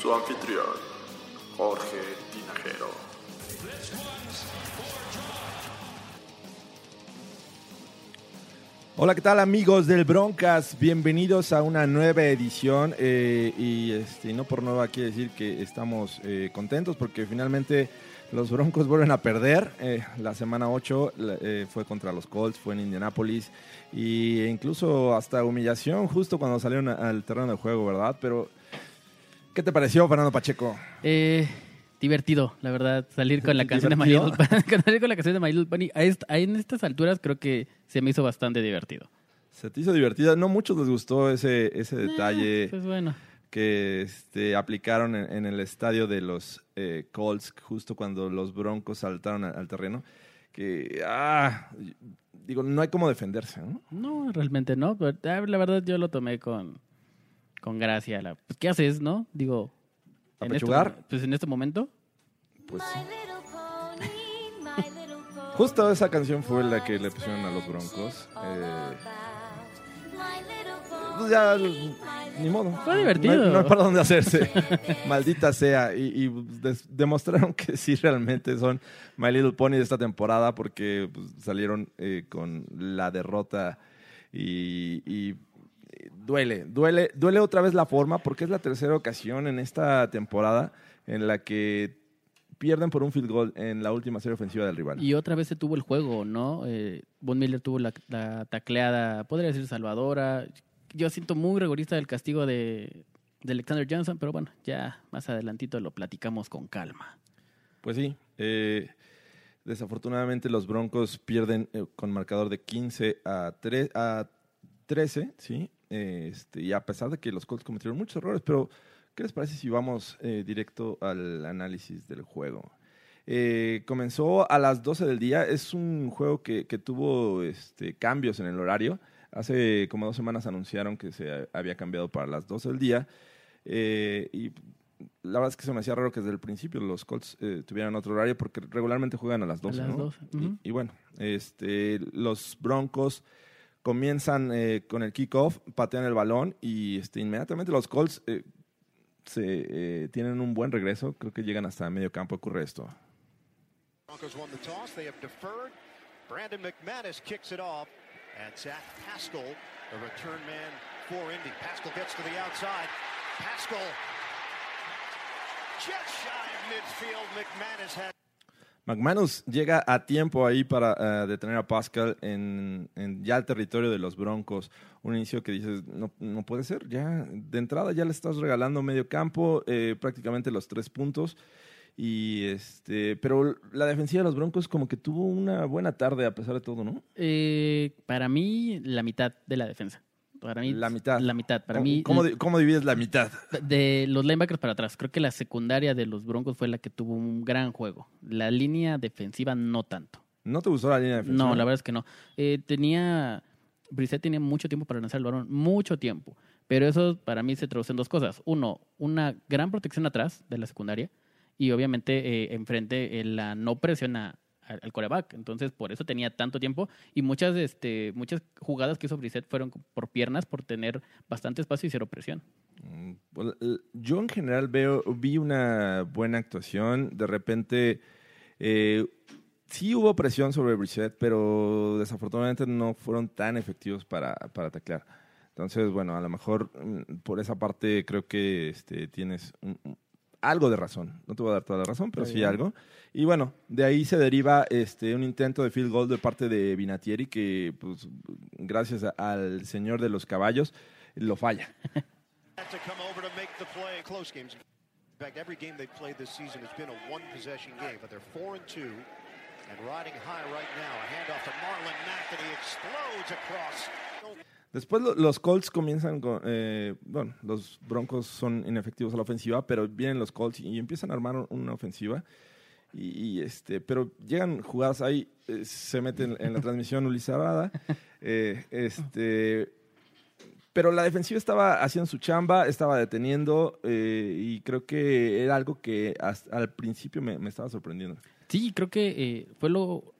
Su anfitrión, Jorge Tinajero. Hola, ¿qué tal amigos del Broncas? Bienvenidos a una nueva edición eh, y este, no por nueva quiere decir que estamos eh, contentos porque finalmente los Broncos vuelven a perder. Eh, la semana 8 la- eh, fue contra los Colts, fue en Indianapolis y incluso hasta humillación justo cuando salieron al terreno de juego, ¿verdad? Pero, ¿qué te pareció, Fernando Pacheco? Eh, divertido, la verdad, salir con la canción de My Little. Pony. salir con la canción de My Little Pony. A en estas alturas creo que se me hizo bastante divertido. ¿Se te hizo divertida? No muchos les gustó ese, ese detalle. Pues bueno. que este, aplicaron en, en el estadio de los eh, Colts justo cuando los Broncos saltaron al, al terreno. Que, ah, digo, no hay cómo defenderse, ¿no? No, realmente no. Pero ah, la verdad yo lo tomé con, con gracia. La, pues, ¿Qué haces, no? Digo. En este, ¿Apechugar? pues en este momento. Pues My little pony, my little pony. justo esa canción fue la que le pusieron a los Broncos. Eh, My little pony, pues ya, ni modo. Fue divertido. No hay, no hay para dónde hacerse. Maldita sea. Y, y des- demostraron que sí realmente son My Little Pony de esta temporada porque pues, salieron eh, con la derrota y, y, duele, duele, duele otra vez la forma porque es la tercera ocasión en esta temporada en la que pierden por un field goal en la última serie ofensiva del rival. Y otra vez se tuvo el juego, ¿no? Eh, Von Miller tuvo la, la tacleada, podría decir salvadora. Yo siento muy rigorista el castigo de, de Alexander Johnson, pero bueno, ya más adelantito lo platicamos con calma. Pues sí, eh, desafortunadamente los Broncos pierden eh, con marcador de 15 a, 3, a 13, ¿sí? Eh, este, y a pesar de que los Colts cometieron muchos errores, pero ¿qué les parece si vamos eh, directo al análisis del juego? Eh, comenzó a las 12 del día, es un juego que, que tuvo este, cambios en el horario. Hace como dos semanas anunciaron que se había cambiado para las 12 del día. Eh, y la verdad es que se me hacía raro que desde el principio los Colts eh, tuvieran otro horario porque regularmente juegan a las 12. las ¿no? 12, Y- ujú. y, bueno, este, los Broncos comienzan eh, con el kickoff, patean el balón y este, inmediatamente los Colts eh, se, eh, tienen un buen regreso. Creo que llegan hasta medio campo. Ocurre esto. Broncos won the toss. They have deferred. Brandon McManus kicks it off. And Zach Pascal, the return man for Indy. Pascal gets to the outside. Pascal just shy of midfield. McManus had McManus llega a tiempo ahí para eh, detener a Pascal en, ya el territorio de los Broncos. Un inicio que dices, no, no puede ser, ya de entrada ya le estás regalando medio campo, eh, prácticamente los tres puntos. Y este, pero la defensiva de los Broncos como que tuvo una buena tarde a pesar de todo, ¿no? Eh, para mí, la mitad de la defensa. Para mí, La mitad. La mitad. Para ¿Cómo, mí, ¿cómo, cómo divides la mitad? de los linebackers para atrás. Creo que la secundaria de los Broncos fue la que tuvo un gran juego. La línea defensiva no tanto. ¿No te gustó la línea defensiva? No, la verdad es que no. Eh, tenía. Brissett tenía mucho tiempo para lanzar el balón, mucho tiempo. Pero eso para mí se traduce en dos cosas. Uno, una gran protección atrás de la secundaria y obviamente eh, enfrente eh, la no presión a- al, al coreback. Entonces, por eso tenía tanto tiempo y muchas, este, muchas jugadas que hizo Brissett fueron por piernas por tener bastante espacio y cero presión. Mm, pues, Yo en general veo, vi una buena actuación. De repente, eh, sí hubo presión sobre Brissett, pero desafortunadamente no fueron tan efectivos para, para. Entonces, bueno, a lo mejor mm, por esa parte creo que este, tienes un- algo de razón. No te voy a dar toda la razón, pero Está sí bien. algo. Y bueno, de ahí se deriva este, un intento de field goal de parte de Vinatieri que, pues, gracias a- al señor de los caballos, lo falla. to come over to make the play. Close games. In fact, every game they've played this season has been a one possession game, but they're four and two. And riding high right now, a handoff to Marlon Mack, and he explodes across. Después lo- los Colts comienzan con... eh, bueno, los Broncos son inefectivos a la ofensiva, pero vienen los Colts y, empiezan a armar un- una ofensiva. Y, y, este, pero llegan jugadas ahí, eh, se meten en la transmisión Ulises Arada, eh, este, pero la defensiva estaba haciendo su chamba, estaba deteniendo eh, y creo que era algo que hasta al principio me, me estaba sorprendiendo. Sí, creo que fue lo,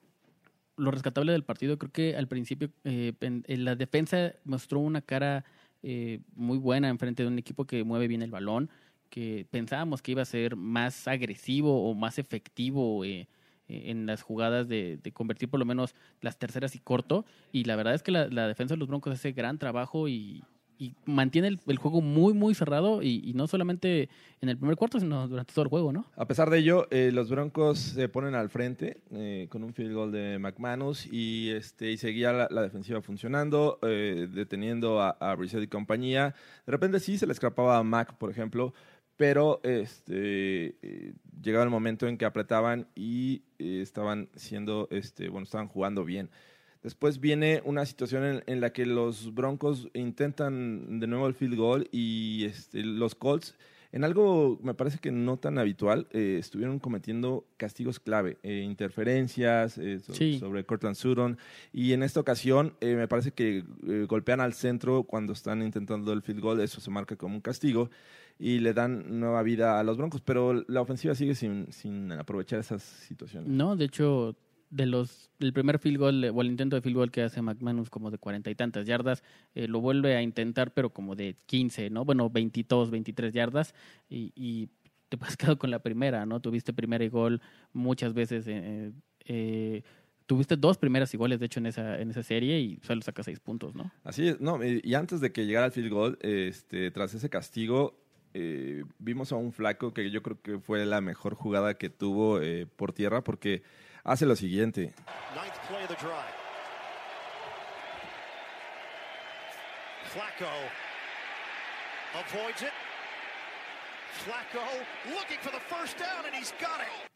lo rescatable del partido. Creo que al principio eh, eh, la defensa mostró una cara eh, muy buena enfrente de un equipo que mueve bien el balón, que pensábamos que iba a ser más agresivo o más efectivo eh, en las jugadas de, de convertir por lo menos las terceras y corto. Y la verdad es que la defensa de los Broncos hace gran trabajo y, y mantiene el, juego muy, muy cerrado y, no solamente en el primer cuarto, sino durante todo el juego, ¿no? A pesar de ello, eh, los Broncos se ponen al frente eh, con un field goal de McManus y, este, y seguía la, la defensiva funcionando, eh, deteniendo a, a Brissett y compañía. De repente sí se le escapaba a Mac, por ejemplo, pero este, eh, llegaba el momento en que apretaban y eh, estaban siendo, este, bueno, estaban jugando bien. Después viene una situación en, en la que los Broncos intentan de nuevo el field goal y este, los Colts, en algo me parece que no tan habitual, eh, estuvieron cometiendo castigos clave, eh, interferencias eh, so- Sí. sobre Cortland Sutton y en esta ocasión me parece que golpean al centro cuando están intentando el field goal, eso se marca como un castigo y le dan nueva vida a los Broncos, pero la ofensiva sigue sin, sin aprovechar esas situaciones. No, de hecho, de los el primer field goal o el intento de field goal que hace McManus como de cuarenta y tantas yardas, eh, lo vuelve a intentar, pero como de 15, ¿no? Bueno, 22, 23 yardas y, y te has quedado con la primera, ¿no? Tuviste primera y gol muchas veces. eh, eh, tuviste dos primeras iguales, de hecho, en esa, en esa serie y solo sacas seis puntos, ¿no? Así es, no, y y antes de que llegara el field goal, este, tras ese castigo, vimos a un flaco que yo creo que fue la mejor jugada que tuvo por tierra porque hace lo siguiente. Ninth play of the drive. Flacco avoids it. Flacco looking for the first down, and he's got it.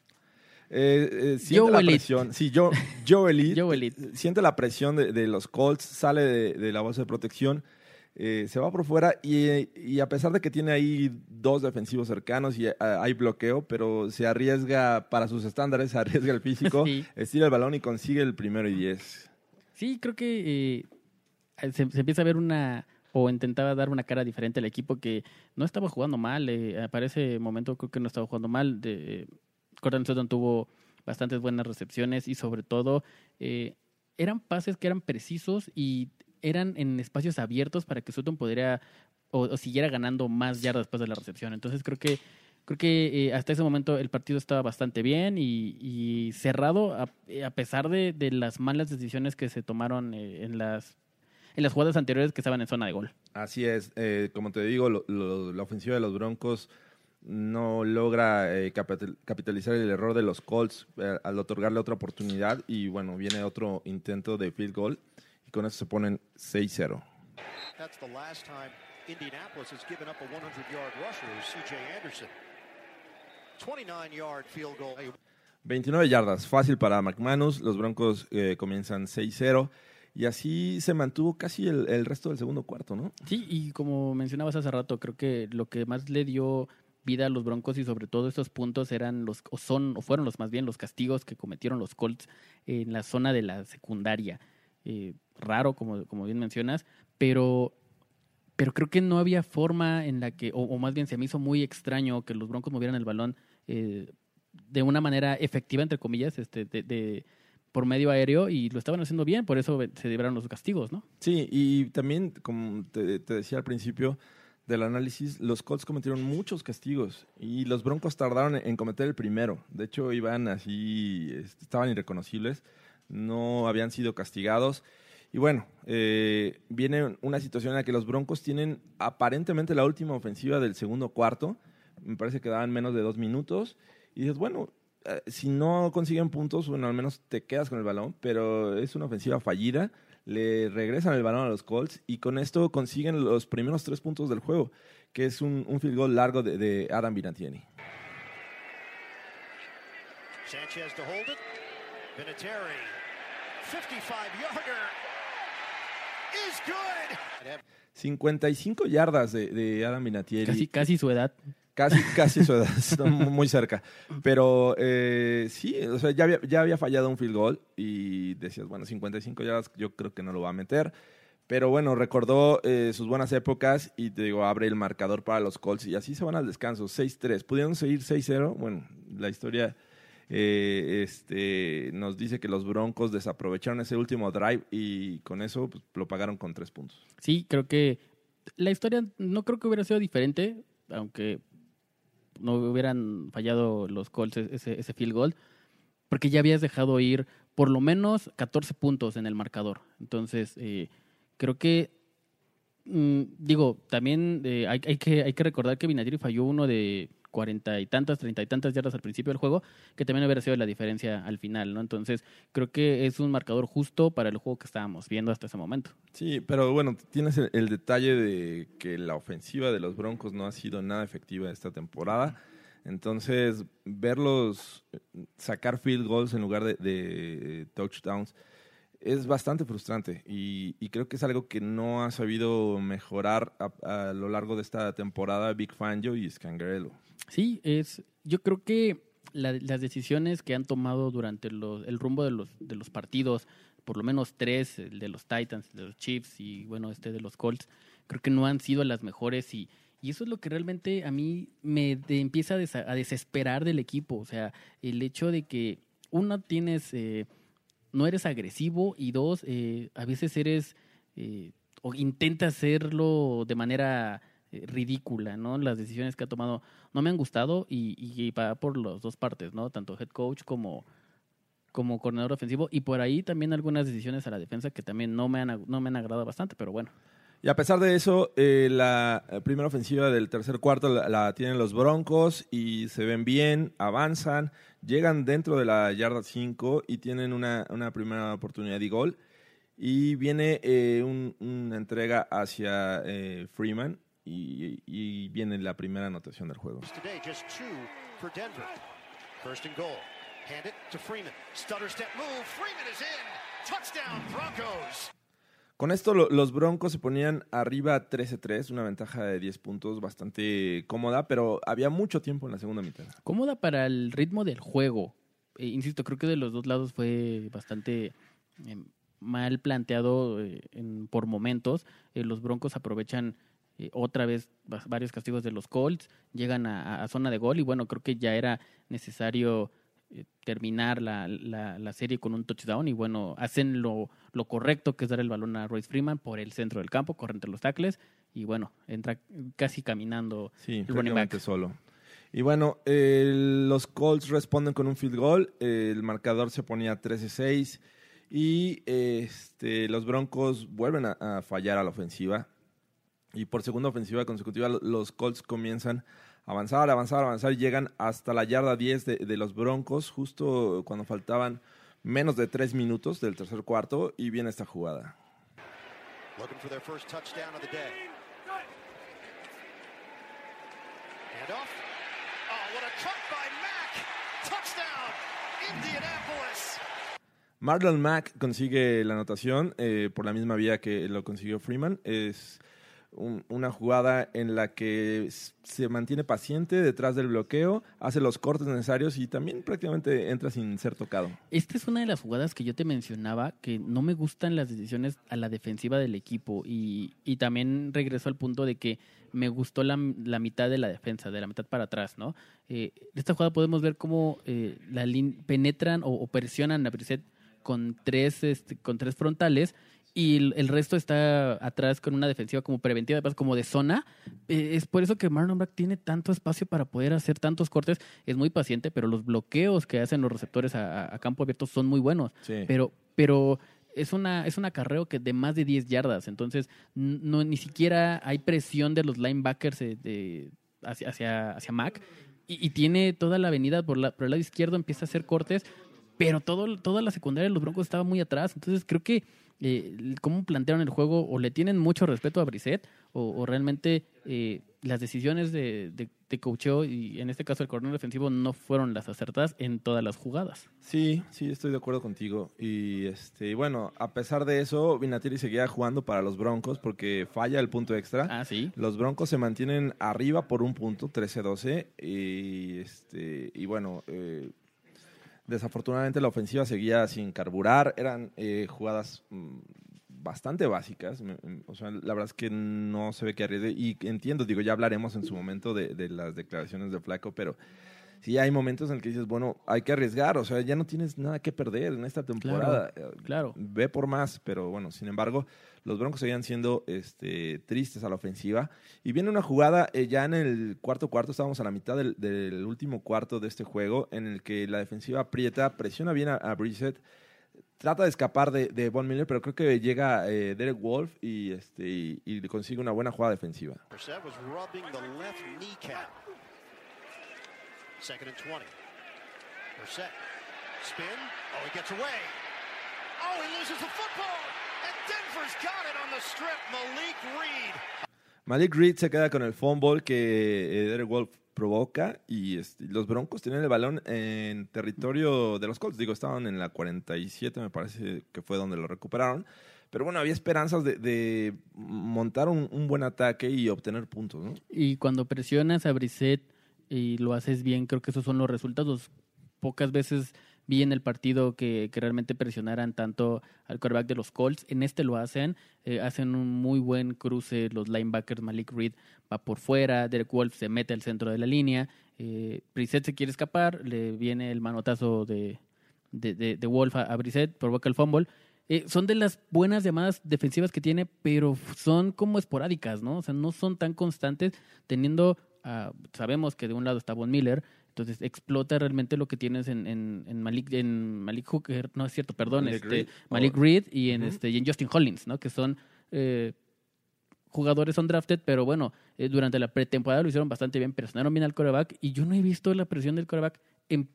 Eh, eh, siente la Elite. presión. Sí, yo, Joe Elite, Joe Elite. Siente la presión de, de los Colts, sale de, de la bolsa de protección, eh, se va por fuera y, y a pesar de que tiene ahí dos defensivos cercanos y eh, hay bloqueo, pero se arriesga para sus estándares, se arriesga el físico, Sí. estira el balón y consigue el primero y diez. Sí, creo que eh, se, se empieza a ver una o intentaba dar una cara diferente al equipo que no estaba jugando mal. eh, para ese momento creo que no estaba jugando mal. De, Cortland Sutton tuvo bastantes buenas recepciones y sobre todo eran pases que eran precisos y eran en espacios abiertos para que Sutton pudiera o, siguiera ganando más yardas después de la recepción. Entonces creo que creo que eh, hasta ese momento el partido estaba bastante bien y, cerrado a, a pesar de, de las malas decisiones que se tomaron eh, en las en las jugadas anteriores que estaban en zona de gol. Así es, eh, como te digo, lo- lo- la ofensiva de los Broncos no logra eh, capital- capitalizar el error de los Colts eh, al otorgarle otra oportunidad y bueno, viene otro intento de field goal con eso se ponen 6-0. That's the last time Indianapolis has given up a 100-yard rusher, C.J. Anderson. 29-yard field goal. 29 yardas, fácil para McManus, los Broncos eh, comienzan 6-0 y así se mantuvo casi el, el resto del segundo cuarto, ¿no? Sí, y como mencionabas hace rato, creo que lo que más le dio vida a los Broncos y sobre todo estos puntos eran los o son o fueron los más bien los castigos que cometieron los Colts en la zona de la secundaria. Eh, raro como como bien mencionas, pero pero creo que no había forma en la que o, más bien se me hizo muy extraño que los Broncos movieran el balón eh, de una manera efectiva entre comillas, este de, por medio aéreo y lo estaban haciendo bien, por eso se libraron los castigos, ¿no? Sí, y también, como te, te decía al principio del análisis, los Colts cometieron muchos castigos y los Broncos tardaron en cometer el primero. De hecho, iban así, este, estaban irreconocibles, no habían sido castigados. Y bueno, eh, viene una situación en la que los Broncos tienen aparentemente la última ofensiva del segundo cuarto. Me parece que daban menos de dos minutos. Y dices, bueno, eh, si no consiguen puntos, bueno, al menos te quedas con el balón, pero es una ofensiva fallida. Le regresan el balón a los Colts y con esto consiguen los primeros tres puntos del juego, que es un, un field goal largo de, de Adam Vinatieri. Sanchez to hold it. Vinatieri, 55-yarder, is good. 55 yardas de, de Adam Vinatieri. Casi, casi su edad. Casi, casi su edad, está muy cerca. Pero eh, sí, o sea, ya había, ya había fallado un field goal y decías, bueno, 55 yardas yo creo que no lo va a meter. Pero bueno, recordó eh, sus buenas épocas y te digo, abre el marcador para los Colts y así se van al descanso, 6-3. Pudieron seguir 6-0, bueno, la historia eh, este, nos dice que los Broncos desaprovecharon ese último drive y con eso pues, lo pagaron con tres puntos. Sí, creo que la historia no creo que hubiera sido diferente, aunque no hubieran fallado los Colts ese, ese field goal, porque ya habías dejado ir por lo menos 14 puntos en el marcador. Entonces, eh, creo que, mm, digo, también eh, hay, hay que, hay que recordar que Vinatieri falló uno de cuarenta y tantas, treinta y tantas yardas al principio del juego, que también hubiera sido la diferencia al final, ¿no? Entonces, creo que es un marcador justo para el juego que estábamos viendo hasta ese momento. Sí, pero bueno, tienes el, detalle de que la ofensiva de los Broncos no ha sido nada efectiva esta temporada. Entonces, verlos sacar field goals en lugar de touchdowns es bastante frustrante y, y creo que es algo que no ha sabido mejorar a, lo largo de esta temporada Big Fangio y Scangarello. Sí, es. Yo creo que la- las decisiones que han tomado durante los- el rumbo de los, de los partidos, por lo menos tres, el de los Titans, el de los Chiefs y bueno, este de los Colts, creo que no han sido las mejores y, y eso es lo que realmente a mí me empieza a, a desesperar del equipo. O sea, el hecho de que uno tienes, eh, no eres agresivo y dos, eh, a veces eres eh, o intentas hacerlo de manera eh, ridícula, ¿no? Las decisiones que ha tomado no me han gustado y, y, va por las dos partes, ¿no? Tanto head coach como, como coordinador ofensivo y por ahí también algunas decisiones a la defensa que también no me han, no me han agradado bastante, pero bueno. Y a pesar de eso, eh, la eh, primera ofensiva del tercer cuarto la, tienen los Broncos y se ven bien, avanzan, llegan dentro de la yarda 5 y tienen una, una primera oportunidad de gol. Y viene eh, un- una entrega hacia Freeman y, viene la primera anotación del juego. Freeman. Stutter step move. Freeman is in. Touchdown, Broncos. Con esto lo- los Broncos se ponían arriba 13-3, una ventaja de 10 puntos bastante cómoda, pero había mucho tiempo en la segunda mitad. Cómoda para el ritmo del juego. Eh, insisto, creo que de los dos lados fue bastante eh, mal planteado eh, en- por momentos. Eh, los Broncos aprovechan otra vez va- varios castigos de los Colts, llegan a zona de gol y bueno, creo que ya era necesario eh, terminar la, la- la serie con un touchdown y bueno, hacen lo, lo correcto que es dar el balón a Royce Freeman por el centro del campo, corre entre los tackles y bueno, entra casi caminando Sí, el running back. solo. Y bueno, eh, los Colts responden con un field goal. eh, el marcador se ponía 13-6. Y este, los Broncos vuelven a, a fallar a la ofensiva. Y por segunda ofensiva consecutiva, lo- los Colts comienzan a avanzar, avanzar, avanzar. Y llegan hasta la yarda 10 de, de los Broncos, justo cuando faltaban menos de 3 minutos del tercer cuarto. Y viene esta jugada. Marlon Mack consigue la anotación eh, por la misma vía que lo consiguió Freeman. Es un- una jugada en la que se mantiene paciente detrás del bloqueo, hace los cortes necesarios y también prácticamente entra sin ser tocado. Esta es una de las jugadas que yo te mencionaba, que no me gustan las decisiones a la defensiva del equipo y, y también regreso al punto de que me gustó la, la mitad de la defensa, de la mitad para atrás, ¿no? Eh, de esta jugada podemos ver cómo eh, la penetran o, o presionan a Brissett con tres, este, con tres frontales y el, el resto está atrás con una defensiva como preventiva, además como de zona. Eh, es por eso que Marlon Brack tiene tanto espacio para poder hacer tantos cortes. Es muy paciente, pero los bloqueos que hacen los receptores a, campo abierto son muy buenos. Sí. Pero, pero es una es un acarreo que de más de 10 yardas. Entonces, no ni siquiera hay presión de los linebackers eh, de, hacia, hacia, hacia Mac. Y, y tiene toda la avenida por, la, por el lado izquierdo, empieza a hacer cortes. pero todo, toda la secundaria de los Broncos estaba muy atrás. Entonces creo que eh, cómo plantearon el juego, o le tienen mucho respeto a Brissett, o, o realmente eh, las decisiones de, de, de coacheo, y en este caso el coordinador defensivo, no fueron las acertadas en todas las jugadas. Sí, sí, estoy de acuerdo contigo. Y este, y bueno, a pesar de eso, Vinatieri seguía jugando para los Broncos porque falla el punto extra. Ah, sí. Los Broncos se mantienen arriba por un punto, 13-12. Y, este, y bueno, eh, desafortunadamente la ofensiva seguía sin carburar. Eran eh, jugadas mm, bastante básicas. Mm, O sea, la verdad es que no se ve que arriesgue. Y entiendo, digo, ya hablaremos en su momento de, de las declaraciones de Flaco, pero sí hay momentos en el que dices, bueno, hay que arriesgar. O sea, ya no tienes nada que perder en esta temporada. Claro. Ve por más, pero bueno, sin embargo, los Broncos seguían siendo este, tristes a la ofensiva. Y viene una jugada eh, ya en el cuarto cuarto, estábamos a la mitad del, último cuarto de este juego, en el que la defensiva aprieta, presiona bien a, a Brissett, trata de escapar de, de Von Miller, pero creo que llega eh, Derek Wolf y, este, y, y consigue una buena jugada defensiva. Brissett was rubbing the left kneecap. Second and 20. Brissett. Spin. He gets away. He loses the football. And Denver's got it on the strip. Malik Reed. Se queda con el fumble que eh, Derek Wolf provoca y este, los Broncos tienen el balón en territorio de los Colts. Digo, estaban en la 47, me parece que fue donde lo recuperaron. Pero bueno, había esperanzas de, de montar un, un buen ataque y obtener puntos, ¿no? Y cuando presionas a Brissett y lo haces bien, creo que esos son los resultados. Pocas veces vi en el partido que, que realmente presionaran tanto al quarterback de los Colts. En este lo hacen. eh, hacen un muy buen cruce. Los linebackers, Malik Reed va por fuera. Derek Wolf se mete al centro de la línea. Eh, Brissett se quiere escapar. Le viene el manotazo de, de, de, de Wolf a, a Brissett. Provoca el fumble. Eh, son de las buenas llamadas defensivas que tiene, pero son como esporádicas, ¿no? O sea, no son tan constantes, teniendo, ah, sabemos que de un lado está Von Miller, entonces explota realmente lo que tienes en, en, en Malik, en Malik Hooker, no es cierto, perdón, Malik este, Reed. Malik Oh. Reed y en, este, y en Justin Hollins, ¿no? Que son eh, jugadores undrafted, pero bueno, eh, durante la pretemporada lo hicieron bastante bien, presionaron bien al coreback y yo no he visto la presión del coreback en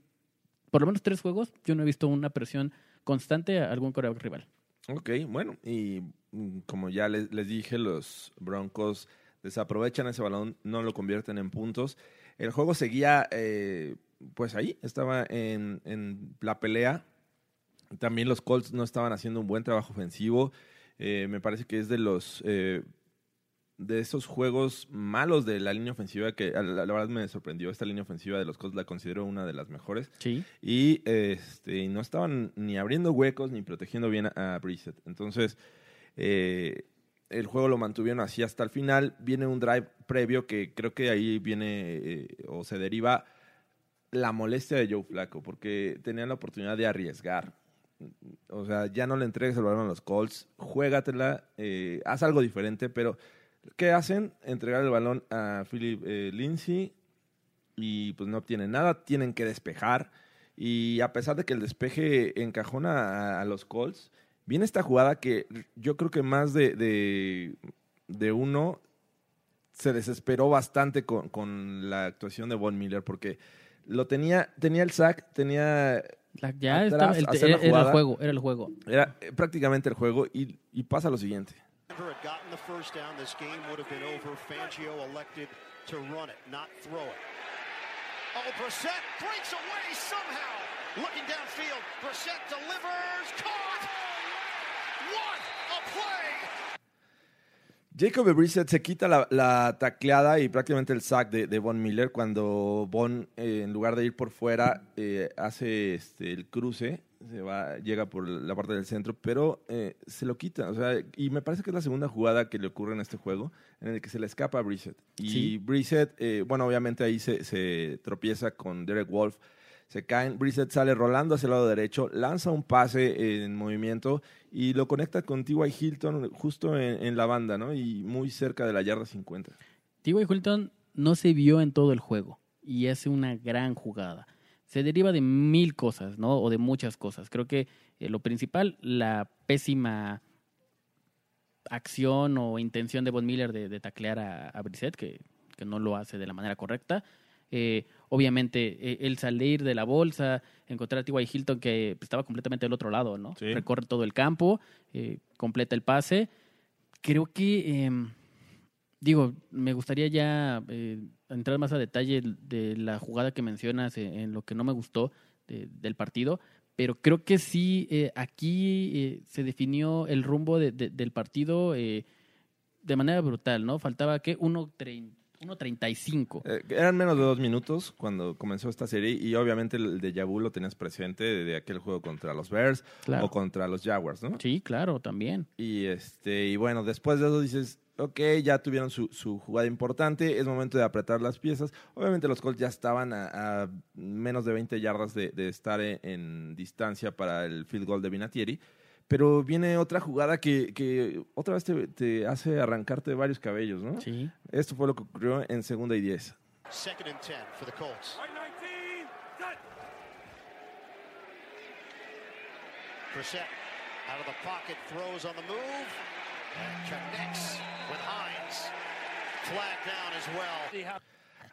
por lo menos tres juegos, yo no he visto una presión constante a algún coreback rival. Ok, bueno, y mm, como ya les, les dije, los Broncos desaprovechan ese balón, no lo convierten en puntos. El juego seguía, eh, pues ahí, estaba en, en la pelea. También los Colts no estaban haciendo un buen trabajo ofensivo. Eh, me parece que es de los eh, de esos juegos malos de la línea ofensiva que la, la verdad me sorprendió. Esta línea ofensiva de los Colts la considero una de las mejores. Sí. Y este, no estaban ni abriendo huecos ni protegiendo bien a, a Brissett. Entonces, eh, el juego lo mantuvieron así hasta el final. Viene un drive previo que creo que ahí viene eh, o se deriva la molestia de Joe Flaco, porque tenían la oportunidad de arriesgar. O sea, ya no le entregues el balón a los Colts, juégatela, eh, haz algo diferente, pero ¿qué hacen? Entregar el balón a Philip eh, Lindsay y pues no obtienen nada, tienen que despejar. Y a pesar de que el despeje encajona a, a los Colts, viene esta jugada que yo creo que más de, de, de uno se desesperó bastante con, con la actuación de Von Miller porque lo tenía, tenía el sack, tenía La- ya Atrás, estaba, el- hacer la era, era el jugada. juego, era el juego. era eh, prácticamente el juego y, y pasa lo siguiente. Oh, Brissett breaks away somehow. Looking downfield. Brissett delivers. Caught. Jacob Brissett se quita la, la tacleada y prácticamente el sack de, de Von Miller cuando Von, eh, en lugar de ir por fuera, eh, hace este, el cruce, se va, llega por la parte del centro, pero eh, se lo quita. O sea, y me parece que es la segunda jugada que le ocurre en este juego, en el que se le escapa a Brissett. Y Sí. Brissett, eh, bueno, obviamente ahí se, se tropieza con Derek Wolf. Se caen, Brissett sale rolando hacia el lado derecho, lanza un pase en movimiento y lo conecta con T.Y. Hilton justo en, la banda, ¿no? Y muy cerca de la yarda 50. T.Y. Hilton no se vio en todo el juego y hace una gran jugada. Se deriva de mil cosas, ¿no? O de muchas cosas. Creo que eh, lo principal, la pésima acción o intención de Von Miller de, de taclear a, a Brissett, que, que no lo hace de la manera correcta. Eh, obviamente, eh, el salir de la bolsa, encontrar a T.Y. Hilton que estaba completamente del otro lado, ¿no? Sí. Recorre todo el campo, eh, completa el pase. Creo que, eh, digo, me gustaría ya eh, entrar más a detalle de la jugada que mencionas en, lo que no me gustó de- del partido, pero creo que sí, eh, aquí eh, se definió el rumbo de- de- del partido eh, de manera brutal, ¿no? Faltaba que 1.35. Eh, eran menos de dos minutos cuando comenzó esta serie y obviamente el de vu lo tenías presente de aquel juego contra los Bears Claro. o contra los Jaguars, ¿no? Sí, claro, también. Y este y bueno, después de eso dices, ok, ya tuvieron su, su jugada importante, es momento de apretar las piezas. Obviamente los Colts ya estaban a, a menos de 20 yardas de, de estar en, en distancia para el field goal de Vinatieri. Pero viene otra jugada que, que otra vez te, te hace arrancarte varios cabellos, ¿no? Sí. Esto fue lo que ocurrió en segunda y 10. Second and 10 for the Colts. Brissett out of the pocket, throws on the move, and connects with Hines. Flag down as well.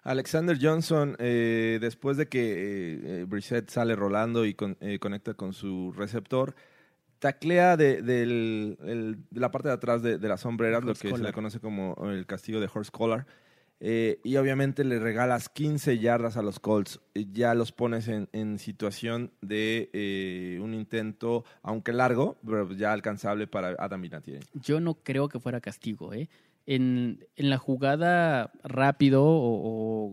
Alexander Johnson, eh, después de que eh, eh, Brissett sale rolando y con- eh, conecta con su receptor, taclea de, el- de la parte de atrás de, de las sombreras, lo que se le conoce como el castigo de horse collar. eh, y obviamente le regalas 15 yardas a los Colts. Ya los pones en, en situación de eh, un intento, aunque largo, pero ya alcanzable para Adam Vinatieri. Yo no creo que fuera castigo, ¿eh? En, en la jugada rápido o,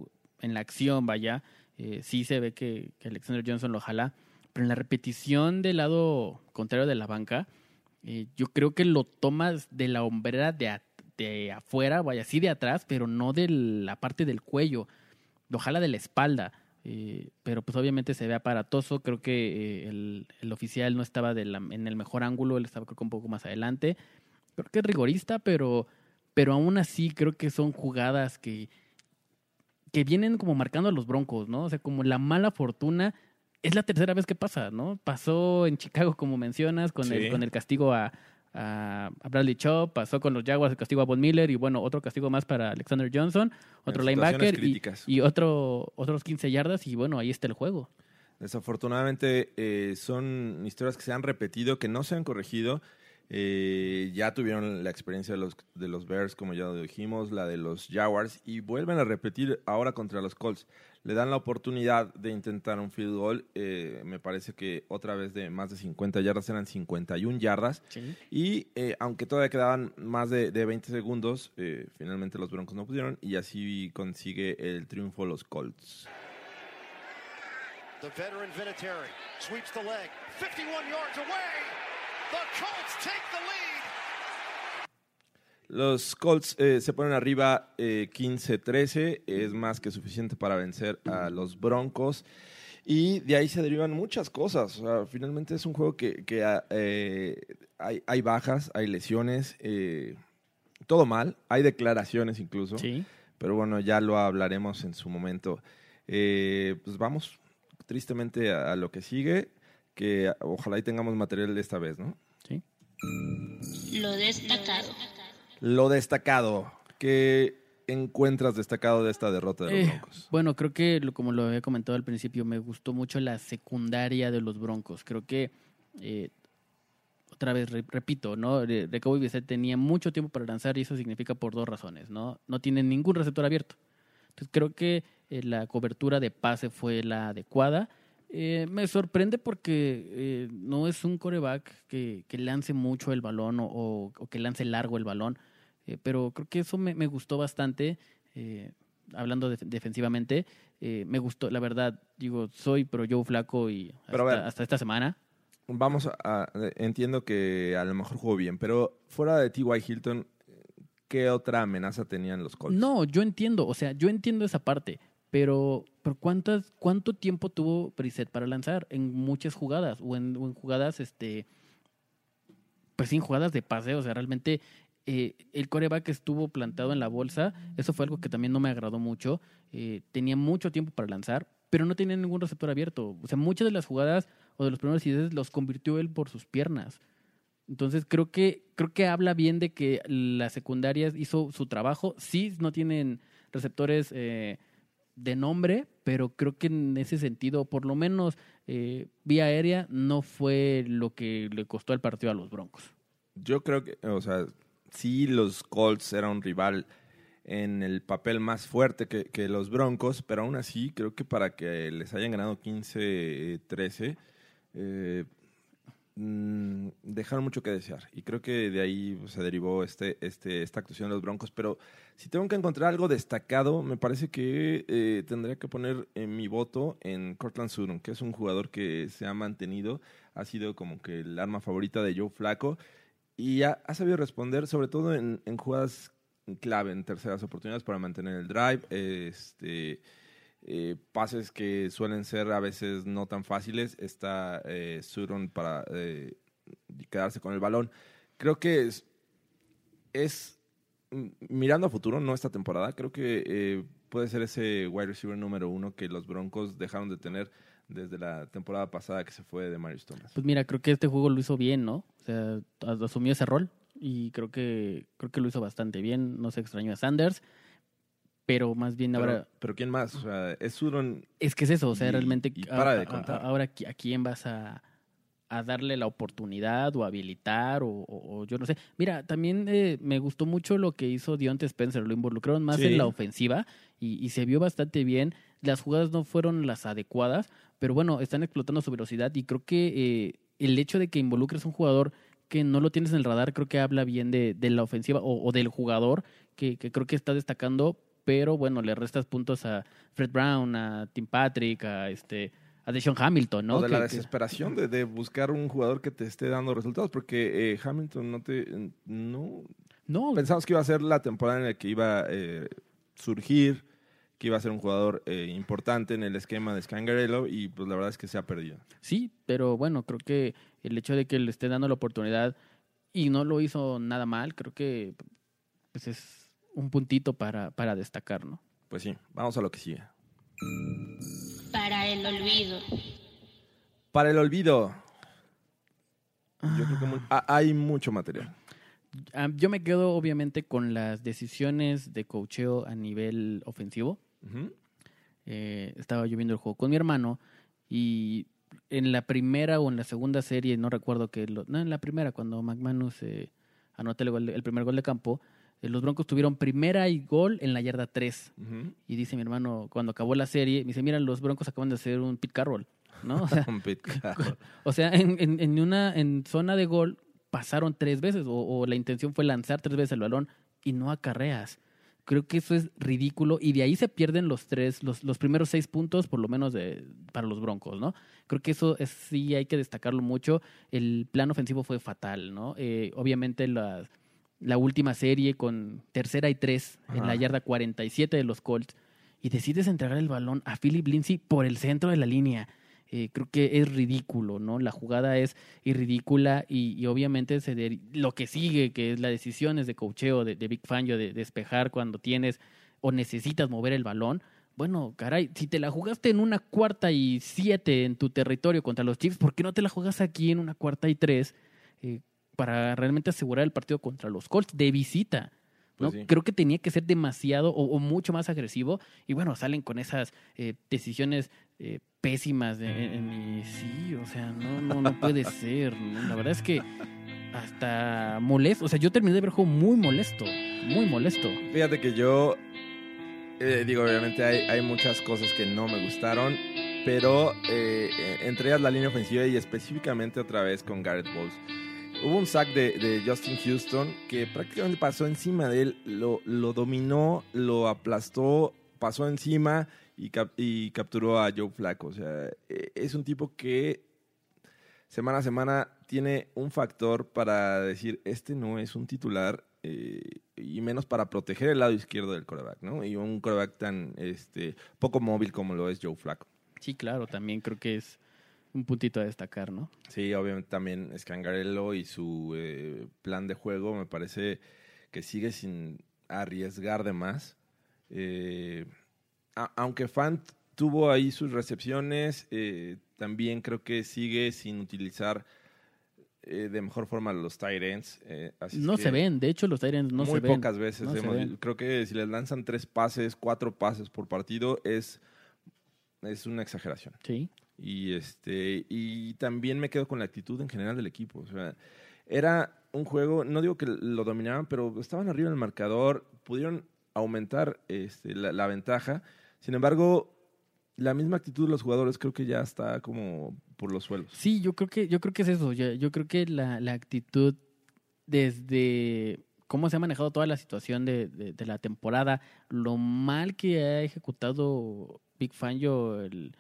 o en la acción, vaya, eh, sí se ve que, que Alexander Johnson lo jala, pero en la repetición del lado contrario de la banca, eh, yo creo que lo tomas de la hombrera de, de afuera, vaya, sí de atrás, pero no de la parte del cuello, lo jala de la espalda. eh, pero pues obviamente se ve aparatoso, creo que eh, el, el oficial no estaba en el mejor ángulo, él estaba creo que un poco más adelante creo que es rigorista, pero, pero aún así creo que son jugadas que, que vienen como marcando a los broncos, ¿no? O sea, como la mala fortuna. Es la tercera vez que pasa, ¿no? Pasó en Chicago, como mencionas, con, Sí. el, con el castigo a, a, Bradley Chop, pasó con los Jaguars el castigo a Von Miller y bueno, otro castigo más para Alexander Johnson, otro linebacker y otro, otros 15 yardas y bueno, ahí está el juego. Desafortunadamente eh, son historias que se han repetido, que no se han corregido. Eh, ya tuvieron la experiencia de los, de los Bears, como ya lo dijimos, la de los Jaguars, y vuelven a repetir ahora contra los Colts. Le dan la oportunidad de intentar un field goal. eh, me parece que otra vez de más de 50 yardas eran 51 yardas. Y eh, aunque todavía quedaban más de, de 20 segundos, eh, finalmente los Broncos no pudieron y así consigue el triunfo los Colts. The veteran Vinatieri sweeps the leg, 51 yards away. The Colts take the lead. Los Colts eh, se ponen arriba eh, 15-13, es más que suficiente para vencer a los Broncos. Y de ahí se derivan muchas cosas. O sea, finalmente es un juego que, que, ah, eh, hay, hay bajas, hay lesiones, eh, todo mal, hay declaraciones incluso. Sí. Pero bueno, ya lo hablaremos en su momento. Eh, pues vamos tristemente a, a lo que sigue, que ojalá y tengamos material de esta vez, ¿no? Sí. Lo destacado. Lo destacado. ¿Qué encuentras destacado de esta derrota de los Eh, Broncos? bueno, creo que, como lo había comentado al principio, me gustó mucho la secundaria de los Broncos. Creo que, eh, otra vez, re- repito, ¿no? Re- Jacoby Brissett tenía mucho tiempo para lanzar y eso significa por dos razones, ¿no? No tiene ningún receptor abierto. Entonces creo que eh, la cobertura de pase fue la adecuada. Eh, me sorprende porque eh, no es un coreback que, que lance mucho el balón o, o- o que lance largo el balón, eh, pero creo que eso me, me gustó bastante. eh, hablando def- defensivamente, eh, me gustó, la verdad, digo, soy pro Joe Flaco y hasta, Pero a ver. hasta esta semana. Vamos a, Entiendo que a lo mejor jugó bien, pero fuera de T.Y. Hilton, ¿qué otra amenaza tenían los Colts? No, yo entiendo, o sea, yo entiendo esa parte, pero, pero ¿cuántas, ¿cuánto tiempo tuvo Brissett para lanzar? En muchas jugadas, o en, o en jugadas, este, pues sin jugadas de pase, o sea, realmente eh, el coreback estuvo plantado en la bolsa, eso fue algo que también no me agradó mucho, eh, tenía mucho tiempo para lanzar, pero no tenía ningún receptor abierto, o sea, muchas de las jugadas o de los primeros ideas los convirtió él por sus piernas. Entonces creo que creo que habla bien de que la secundaria hizo su trabajo. Sí, no tienen receptores eh, de nombre, pero creo que en ese sentido, por lo menos vía aérea, no fue lo que le costó el partido a los Broncos. Yo creo que, o sea, sí los Colts eran un rival en el papel más fuerte que, los Broncos, pero aún así creo que para que les hayan ganado 15-13, eh, mm, dejaron mucho que desear. Y creo que de ahí se derivó este, este, esta actuación de los Broncos. Pero si tengo que encontrar algo destacado, me parece que eh, tendría que poner en mi voto en Cortland Sutton, que es un jugador que se ha mantenido, ha sido como que el arma favorita de Joe Flaco y ha, ha sabido responder, sobre todo en, en jugadas clave, en terceras oportunidades para mantener el drive, este, eh, pases que suelen ser a veces no tan fáciles, está eh, Sutton para eh, quedarse con el balón. Creo que es, es, mirando a futuro, no esta temporada, creo que eh, puede ser ese wide receiver número uno que los Broncos dejaron de tener desde la temporada pasada que se fue de Marius Thomas. Pues mira, creo que este juego lo hizo bien, ¿no? O sea, as- asumió ese rol y creo que creo que lo hizo bastante bien. No se extrañó a Sanders, pero más bien ahora pero ¿quién más? O sea, es Sutton es que es eso, o sea, Y- realmente y para a- de a- contar. ahora a quién vas a, a darle la oportunidad o habilitar o, o- o yo no sé. Mira, también eh, me gustó mucho lo que hizo Dionte Spencer, lo involucraron más Sí. en la ofensiva y, y se vio bastante bien. Las jugadas no fueron las adecuadas, pero bueno, están explotando su velocidad y creo que eh, el hecho de que involucres a un jugador que no lo tienes en el radar, creo que habla bien de, de la ofensiva o, o del jugador que, que creo que está destacando, pero bueno, le restas puntos a Fred Brown, a Tim Patrick, a este a Deshaun Hamilton, ¿no? O de la desesperación de, de buscar un jugador que te esté dando resultados, porque eh, Hamilton no te. No. no, Pensamos que iba a ser la temporada en la que iba a eh, surgir, que iba a ser un jugador eh, importante en el esquema de Scangarello, y pues la verdad es que se ha perdido. sí, pero bueno, creo que el hecho de que le esté dando la oportunidad y no lo hizo nada mal, creo que pues es un puntito para, para destacar, ¿no? Pues sí, vamos a lo que sigue. Para el olvido. Para el olvido. Yo creo que mu- ah, hay mucho material. Ah, Yo me quedo obviamente con las decisiones de cocheo a nivel ofensivo. Eh, estaba yo viendo el juego con mi hermano y en la primera o en la segunda serie, no recuerdo que, lo- no, en la primera, cuando McManus eh, anota el, gol el primer gol de campo, eh, los Broncos tuvieron primera y gol en la yarda 3. Ujú. Y dice mi hermano, cuando acabó la serie, me dice, mira, los Broncos acaban de hacer un Pete Carroll, ¿no? O sea, Un Pete Carroll. o sea en, en, en una en zona de gol pasaron tres veces o, o la intención fue lanzar tres veces el balón y no acarreas. Creo que eso es ridículo y de ahí se pierden los tres, los, los primeros seis puntos, por lo menos de, para los Broncos, ¿no? Creo que eso es- sí hay que destacarlo mucho. El plan ofensivo fue fatal, ¿no? Eh, obviamente la, la última serie con tercera y tres en la yarda 47 de los Colts y decides entregar el balón a Philip Lindsay por el centro de la línea. Eh, creo que es ridículo, ¿no? La jugada es ridícula y, obviamente lo que sigue, que es las decisiones de cocheo de, de Big Fangio, de despejar cuando tienes o necesitas mover el balón. Bueno, caray, si te la jugaste en una cuarta y siete en tu territorio contra los Chiefs, ¿por qué no te la jugas aquí en una cuarta y tres eh, para realmente asegurar el partido contra los Colts de visita? ¿No? Pues sí. Creo que tenía que ser demasiado o, o mucho más agresivo. Y bueno, salen con esas eh, decisiones eh, pésimas. De, en- en- sí, o sea, no, no, no puede ser. La verdad es que hasta molesto. O sea, yo terminé de ver el juego muy molesto. Muy molesto. Fíjate que yo, eh, digo, obviamente hay, hay muchas cosas que no me gustaron, pero eh, entre ellas la línea ofensiva y específicamente otra vez con Garrett Bowles. Hubo un sack de, Justin Houston que prácticamente pasó encima de él, lo, lo dominó, lo aplastó, pasó encima y, y capturó a Joe Flacco. O sea, eh, es un tipo que semana a semana tiene un factor para decir, este no es un titular eh, y menos para proteger el lado izquierdo del coreback, ¿no? Y un coreback tan este, poco móvil como lo es Joe Flacco. Sí, claro, también creo que es un puntito a destacar, ¿no? Sí, obviamente también Scangarello y su eh, plan de juego me parece que sigue sin arriesgar de más. Eh, a- aunque Fant tuvo ahí sus recepciones, eh, también creo que sigue sin utilizar eh, de mejor forma los ends. eh, No se ven, de hecho los Tyrants no muy se ven. pocas veces. No se hemos- ven. creo que si les lanzan tres pases, cuatro pases por partido, es, es una exageración. Sí. Y este y también me quedo con la actitud en general del equipo. O sea, era un juego, no digo que lo dominaban, pero estaban arriba en el marcador, pudieron aumentar este, la, ventaja. Sin embargo, la misma actitud de los jugadores creo que ya está como por los suelos. Sí, yo creo que, yo creo que es eso. Yo, yo creo que la, la actitud desde cómo se ha manejado toda la situación de, de- de la temporada, lo mal que ha ejecutado Big Fangio el,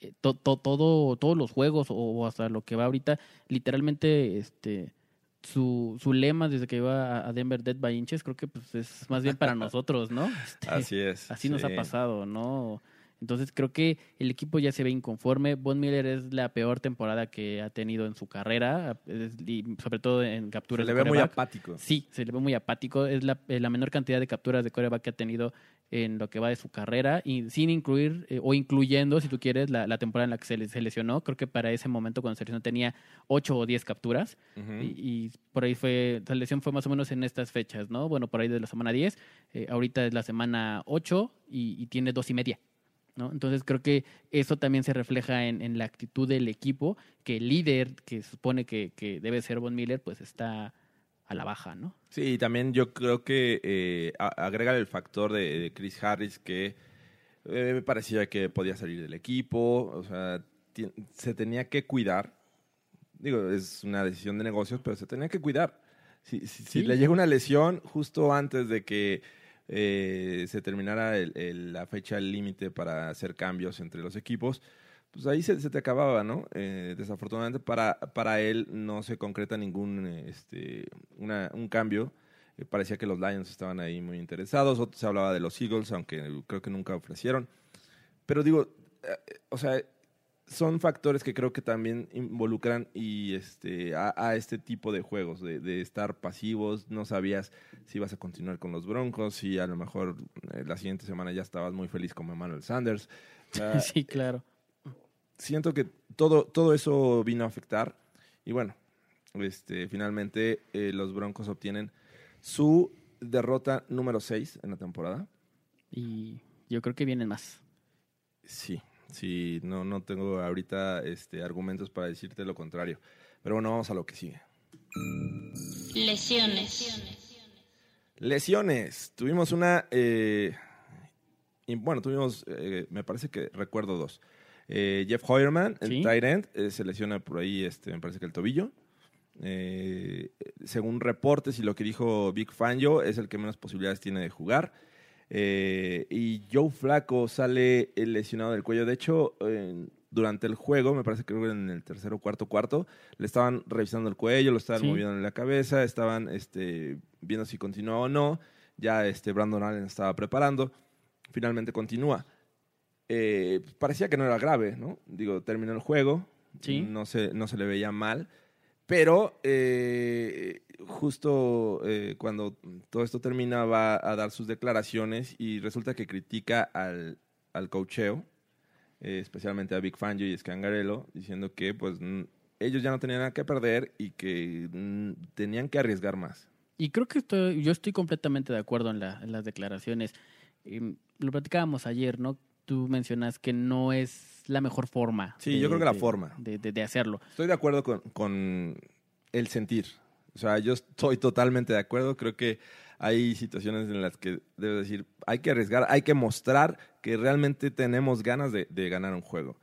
eh, to- to- todo, todos los juegos o, o hasta lo que va ahorita, literalmente este su, su lema desde que iba a- Denver Dead by Inches, creo que pues es más bien para nosotros, ¿no? Este, Así es. Así nos ha pasado, ¿no? Entonces creo que el equipo ya se ve inconforme. Von Miller es la peor temporada que ha tenido en su carrera, y sobre todo en Se capturas le de ve muy apático. Sí, se le ve muy apático. Es la, eh, la menor cantidad de capturas de coreback que ha tenido en lo que va de su carrera, y sin incluir, eh, o incluyendo, si tú quieres, la, la temporada en la que se, se lesionó. Creo que para ese momento, cuando se lesionó, tenía 8 o 10 capturas. Y, y por ahí fue, la lesión fue más o menos en estas fechas, ¿no? Bueno, por ahí de la semana 10, eh, ahorita es la semana 8 y, y tiene dos y media, ¿no? Entonces creo que eso también se refleja en, en la actitud del equipo, que el líder que supone que, que debe ser Von Miller, pues está a la baja, ¿no? Sí, y también yo creo que eh, agrega el factor de, de Chris Harris que eh, me parecía que podía salir del equipo, o sea, se tenía que cuidar. Digo, es una decisión de negocios, pero se tenía que cuidar. Si, si- si Sí. le llega una lesión justo antes de que eh, se terminara el- el- la fecha límite para hacer cambios entre los equipos, pues ahí se, te acababa, ¿no? Eh, desafortunadamente para, para él no se concreta ningún eh, este, una- un cambio. Eh, parecía que los Lions estaban ahí muy interesados. Otros se hablaba de los Eagles, aunque creo que nunca ofrecieron. Pero digo, eh, o sea, son factores que creo que también involucran y este a, este tipo de juegos, de, de estar pasivos, no sabías si ibas a continuar con los Broncos, si a lo mejor la siguiente semana ya estabas muy feliz con Emmanuel Sanders. Sí, claro. Siento que todo, todo eso vino a afectar. Y bueno, este, finalmente eh, los Broncos obtienen su derrota número 6 en la temporada. Y yo creo que vienen más. Sí, sí, no, no tengo ahorita este, argumentos para decirte lo contrario. Pero bueno, vamos a lo que sigue. Lesiones. Lesiones. Tuvimos una. eh, y bueno, tuvimos, eh, me parece que recuerdo dos. Eh, Jeff Hoyerman, el Sí. tight end, eh, se lesiona por ahí, este, me parece que el tobillo. Eh, según reportes y lo que dijo Big Fangio, es el que menos posibilidades tiene de jugar. Eh, y Joe Flaco sale lesionado del cuello. De hecho, durante el juego, me parece que en el tercero, cuarto, cuarto, le estaban revisando el cuello, lo estaban Sí. moviendo en la cabeza, estaban este, viendo si continuaba o no. Ya este, Brandon Allen estaba preparando. Finalmente continúa. Eh, parecía que no era grave, ¿no? Digo, terminó el juego. Sí. No se, no se le veía mal. Pero eh, justo eh, cuando todo esto termina va a dar sus declaraciones y resulta que critica al, al cocheo, eh, especialmente a Big Fangio y Scangarello, diciendo que pues ellos ya no tenían nada que perder y que tenían que arriesgar más. Y creo que estoy, yo estoy completamente de acuerdo en, la- en las declaraciones. Em, lo platicábamos ayer, ¿no? Tú mencionas que no es la mejor forma. Sí, yo creo que la forma. De, de- de hacerlo. Estoy de acuerdo con, con el sentir. O sea, yo estoy totalmente de acuerdo. Creo que hay situaciones en las que debes decir, hay que arriesgar, hay que mostrar que realmente tenemos ganas de, de ganar un juego.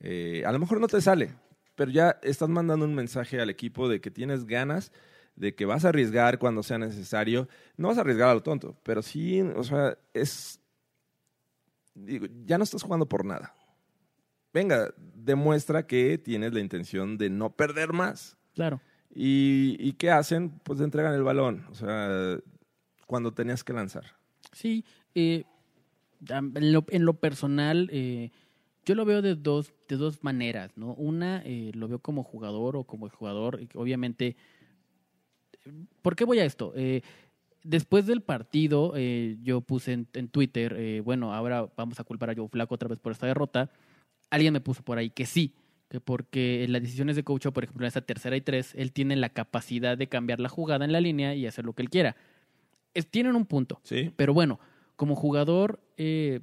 Eh, a lo mejor no te sale, pero ya estás mandando un mensaje al equipo de que tienes ganas, de que vas a arriesgar cuando sea necesario. No vas a arriesgar a lo tonto, pero sí, o sea, es... Digo, ya no estás jugando por nada. Venga, demuestra que tienes la intención de no perder más. Claro. ¿Y, y qué hacen? Pues te entregan el balón. O sea, cuando tenías que lanzar. Sí, eh, en, lo, en lo personal, eh, yo lo veo de dos, de dos maneras, ¿no? Una, eh, lo veo como jugador o como jugador, y obviamente, ¿por qué voy a esto? Después del partido, eh, yo puse en, en Twitter, eh, bueno, ahora vamos a culpar a Joe Flaco otra vez por esta derrota. Alguien me puso por ahí que sí, que porque las decisiones de coach, por ejemplo, en esa tercera y tres, él tiene la capacidad de cambiar la jugada en la línea y hacer lo que él quiera. Es- tienen un punto. Sí. Pero bueno, como jugador, eh,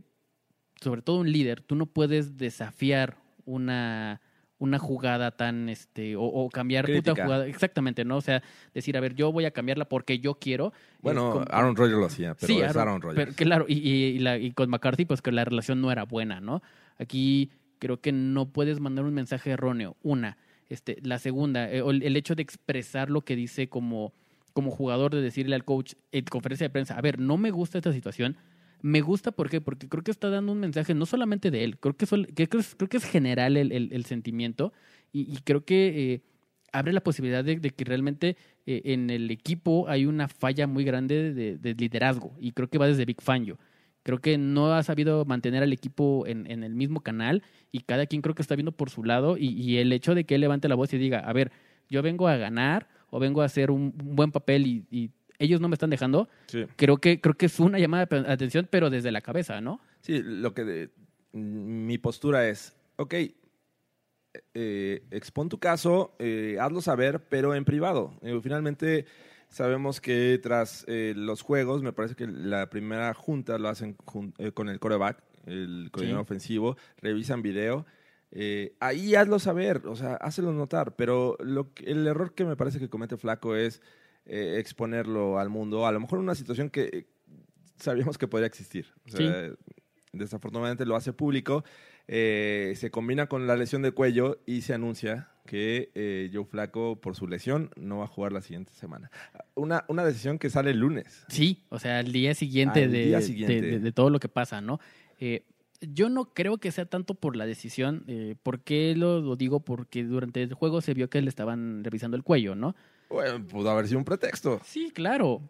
sobre todo un líder, tú no puedes desafiar una, una jugada tan, este, o, o cambiar puta jugada. Exactamente, ¿no? O sea, decir, a ver, yo voy a cambiarla porque yo quiero. Bueno, Eh, con- Aaron Rodgers lo hacía, pero Sí, es Aaron- Aaron Rodgers. pero claro, y, y- y la- y con McCarthy, pues que la relación no era buena, ¿no? Aquí creo que no puedes mandar un mensaje erróneo. Una. Este, la segunda, eh, el, el hecho de expresar lo que dice como, como jugador, de decirle al coach en conferencia de prensa, a ver, no me gusta esta situación. Me gusta, ¿por qué? Porque creo que está dando un mensaje no solamente de él, creo que, creo, que es general el, el- sentimiento y, creo que eh, abre la posibilidad de, que realmente eh, en el equipo hay una falla muy grande de, de liderazgo y creo que va desde Big Fangio. Creo que no ha sabido mantener al equipo en, el mismo canal y cada quien creo que está viendo por su lado y, el hecho de que él levante la voz y diga, a ver, yo vengo a ganar o vengo a hacer un, buen papel y ellos no me están dejando, Sí. creo que, creo que es una llamada de atención, pero desde la cabeza, ¿no? Sí, lo que de- mi postura es, ok, eh, expon tu caso, eh, hazlo saber, pero en privado. Eh, finalmente sabemos que tras eh, los juegos, me parece que la primera junta lo hacen jun- eh, con el coreback, el coordinador ofensivo, revisan video. eh, ahí hazlo saber, o sea, hácelo notar, pero lo que- el error que me parece que comete Flaco es eh, exponerlo al mundo, a lo mejor una situación que eh, sabíamos que podría existir. O sea, Desafortunadamente lo hace público, eh, se combina con la lesión de cuello y se anuncia que eh, Joe Flaco, por su lesión, no va a jugar la siguiente semana. Una, una decisión que sale el lunes. Sí, o sea, al día siguiente, de, día de- siguiente. De, de todo lo que pasa, ¿no? Eh, yo no creo que sea tanto por la decisión. ¿Por qué lo, lo digo? Porque durante el juego se vio que le estaban revisando el cuello, ¿no? Bueno, pudo haber sido un pretexto. Sí, claro.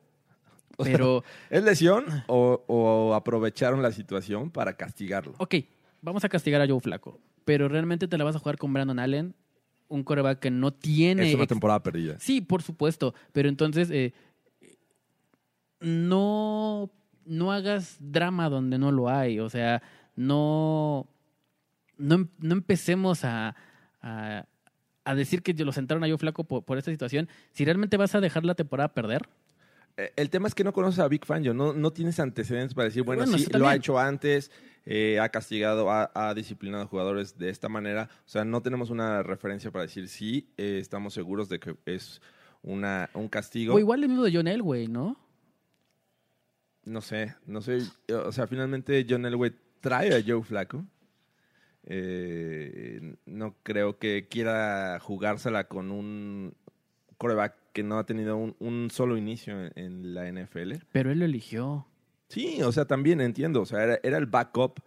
O sea, Pero, ¿Es lesión o, o aprovecharon la situación para castigarlo? ok, vamos a castigar a Joe Flaco. Pero realmente te la vas a jugar con Brandon Allen, un coreback que no tiene. Es una temporada perdida. Sí, por supuesto. Pero entonces, eh, no, no hagas drama donde no lo hay. O sea, no, no, em- no empecemos a, a, a decir que lo sentaron a yo flaco por, por esta situación. Si realmente vas a dejar la temporada perder, Eh, El tema es que no conoces a Big Fangio, no, no tienes antecedentes para decir, bueno, Bueno, sí, lo ha hecho antes, eh, ha castigado, ha, ha disciplinado a jugadores de esta manera. O sea, no tenemos una referencia para decir sí, eh, estamos seguros de que es una, un castigo. o igual el mismo de John Elway, ¿no? No sé, no sé. O sea, finalmente John Elway trae a Joe Flaco. Eh, no creo que quiera jugársela con un coreback que no ha tenido un, un solo inicio en, en la NFL. Pero él lo eligió. Sí, o sea, también entiendo. O sea, era, era el backup.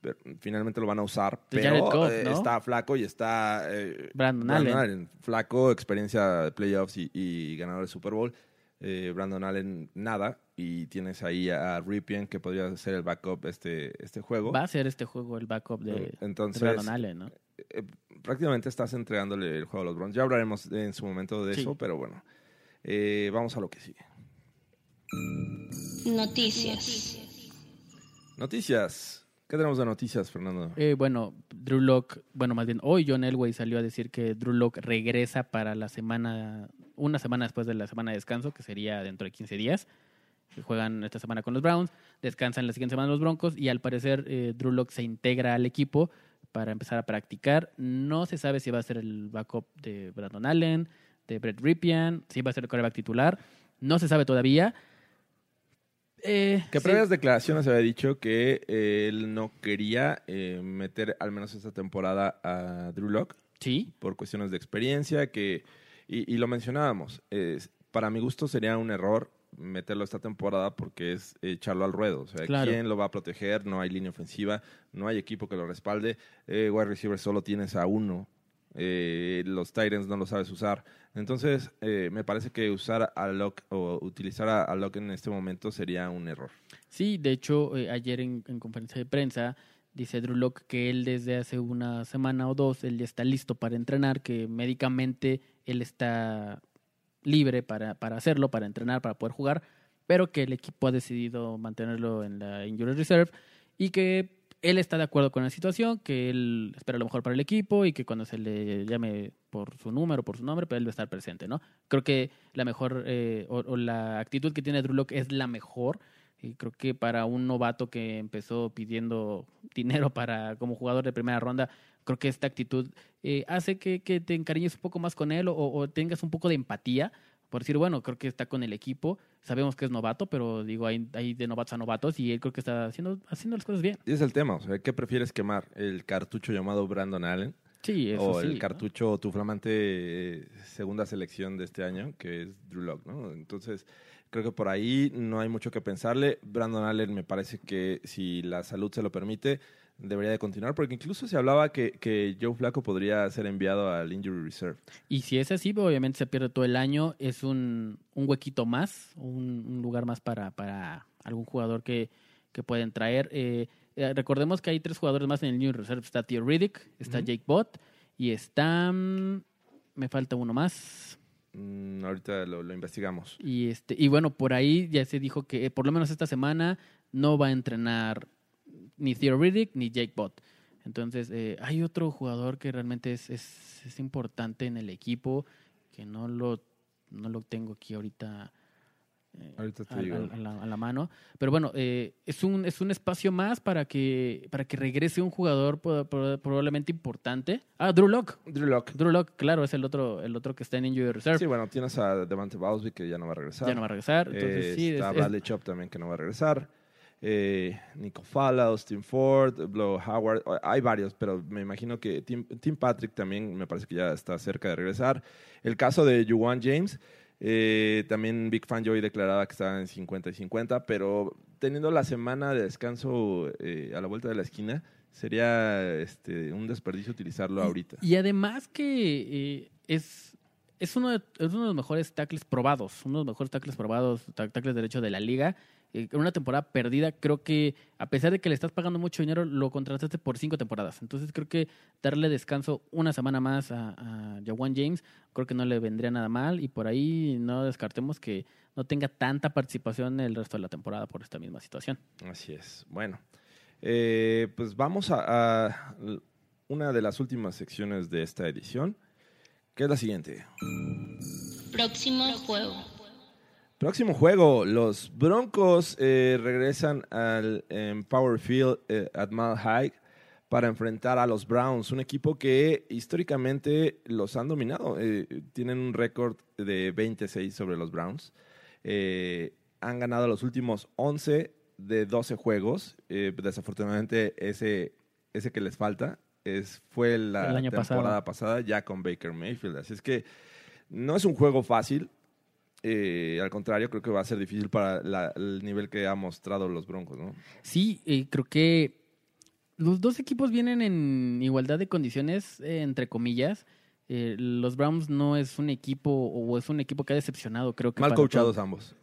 Pero finalmente lo van a usar. Pero Goff, eh, ¿no? está flaco y está. eh, Brandon Allen. Flaco, experiencia de playoffs y, y ganador de Super Bowl. Eh, Brandon Allen, nada. Y tienes ahí a Ripien, que podría ser el backup este, este juego. Va a ser este juego el backup de, de Entonces, Brandon Allen, ¿no? eh, prácticamente estás entregándole el juego a los Browns. Ya hablaremos en su momento de Sí. eso, pero bueno. Eh, vamos a lo que sigue. Noticias. Noticias. ¿Qué tenemos de noticias, Fernando? Eh, bueno, Drew Lock, bueno, más bien hoy John Elway salió a decir que Drew Lock regresa para la semana, una semana después de la semana de descanso, que sería dentro de 15 días. Juegan esta semana con los Browns, descansan la siguiente semana los Broncos y al parecer eh, Drew Lock se integra al equipo para empezar a practicar. No se sabe si va a ser el backup de Brandon Allen, de Brett Ripien, si va a ser el quarterback titular. No se sabe todavía. Eh, Que sí. previas declaraciones había dicho que eh, él no quería eh, meter al menos esta temporada a Drew Lock Sí, por cuestiones de experiencia, que y, y lo mencionábamos. para mi gusto sería un error meterlo esta temporada porque es echarlo al ruedo. O sea, Claro. ¿quién lo va a proteger? No hay línea ofensiva, no hay equipo que lo respalde. Eh, wide receiver solo tienes a uno. Eh, los Titans no lo sabes usar. Entonces, eh, me parece que usar a Locke o utilizar a, a Locke en este momento sería un error. Sí, de hecho, eh, ayer en, en conferencia de prensa dice Drew Lock que él desde hace una semana o dos, él ya está listo para entrenar, que médicamente él está libre para, para hacerlo, para entrenar, para poder jugar, pero que el equipo ha decidido mantenerlo en la Injury Reserve y que él está de acuerdo con la situación, que él espera lo mejor para el equipo y que cuando se le llame por su número, por su nombre, pues él va a estar presente, ¿no? Creo que la mejor, eh, o, la actitud que tiene Drew Lock es la mejor. Y creo que para un novato que empezó pidiendo dinero para como jugador de primera ronda, creo que esta actitud eh, hace que, que te encariñes un poco más con él o, o tengas un poco de empatía por decir, bueno, creo que está con el equipo, sabemos que es novato, pero digo, hay, hay de novatos a novatos y él creo que está haciendo, haciendo las cosas bien. Y es el tema, o sea, ¿qué prefieres quemar? ¿El cartucho llamado Brandon Allen? Sí, eso o sí, el ¿no? cartucho, tu flamante eh, segunda selección de este año, que es Drew Lock, ¿no? Entonces, creo que por ahí no hay mucho que pensarle. Brandon Allen me parece que si la salud se lo permite, debería de continuar, porque incluso se hablaba que, que Joe Flaco podría ser enviado al Injury Reserve. Y si es así, obviamente se pierde todo el año. Es un, un huequito más, un, un lugar más para, para algún jugador que, que pueden traer. Eh, eh, recordemos que hay tres jugadores más en el New Reserve. Está Theo Riddick, está Jake Bott y está... mm, me falta uno más. Mm, ahorita lo, lo investigamos. Y, este, y bueno, por ahí ya se dijo que eh, por lo menos esta semana no va a entrenar ni Theo Riddick ni Jake Bott. Entonces, eh, hay otro jugador que realmente es, es, es importante en el equipo, que no lo, no lo tengo aquí ahorita eh, Ahorita te a, digo. a- a la, a la mano. Pero bueno, eh, es, un, es un espacio más para que, para que regrese un jugador probablemente importante. Ah, Drew Lock. Drew Lock. Drew Lock, claro, es el otro, el otro que está en Injury Reserve. Sí, bueno, tienes a Devante Bowsby que ya no va a regresar. ya no va a regresar. Entonces, Eh, sí, está es- Bradley Chop también que no va a regresar. Eh, Nico Fala, Austin Ford, Blow Howard. Hay varios, pero me imagino que Tim, Tim Patrick también me parece que ya está cerca de regresar. El caso de Juwan James. eh, también Big Fan Joey declaraba que estaba en 50 y 50, pero teniendo la semana de descanso eh, a la vuelta de la esquina, sería este, un desperdicio utilizarlo ahorita. Y además que eh, es, es, uno de, es uno de los mejores tackles probados, uno de los mejores tackles probados, ta- tackles derecho de la liga. Eh, en una temporada perdida, creo que a pesar de que le estás pagando mucho dinero, lo contrataste por cinco temporadas. Entonces creo que darle descanso una semana más a, a Jawan James, creo que no le vendría nada mal. Y por ahí no descartemos que no tenga tanta participación el resto de la temporada por esta misma situación. Así es. Bueno, eh, pues vamos a, a una de las últimas secciones de esta edición, que es la siguiente. Próximo juego. Próximo juego, los Broncos eh, regresan al Power Field eh, at Mile High para enfrentar a los Browns, un equipo que históricamente los han dominado. Eh, tienen un récord de 26 sobre los Browns. Han ganado los últimos 11 de 12 juegos. Desafortunadamente, ese, ese que les falta es, fue la temporada pasada ya con Baker Mayfield. Así es que no es un juego fácil. Eh, al contrario, creo que va a ser difícil para la- el nivel que ha mostrado los Broncos, ¿no? Sí, eh, creo que los dos equipos vienen en igualdad de condiciones, eh, entre comillas. Eh, los Browns no es un equipo, o es un equipo que ha decepcionado, creo que. Mal coachados todo. ambos.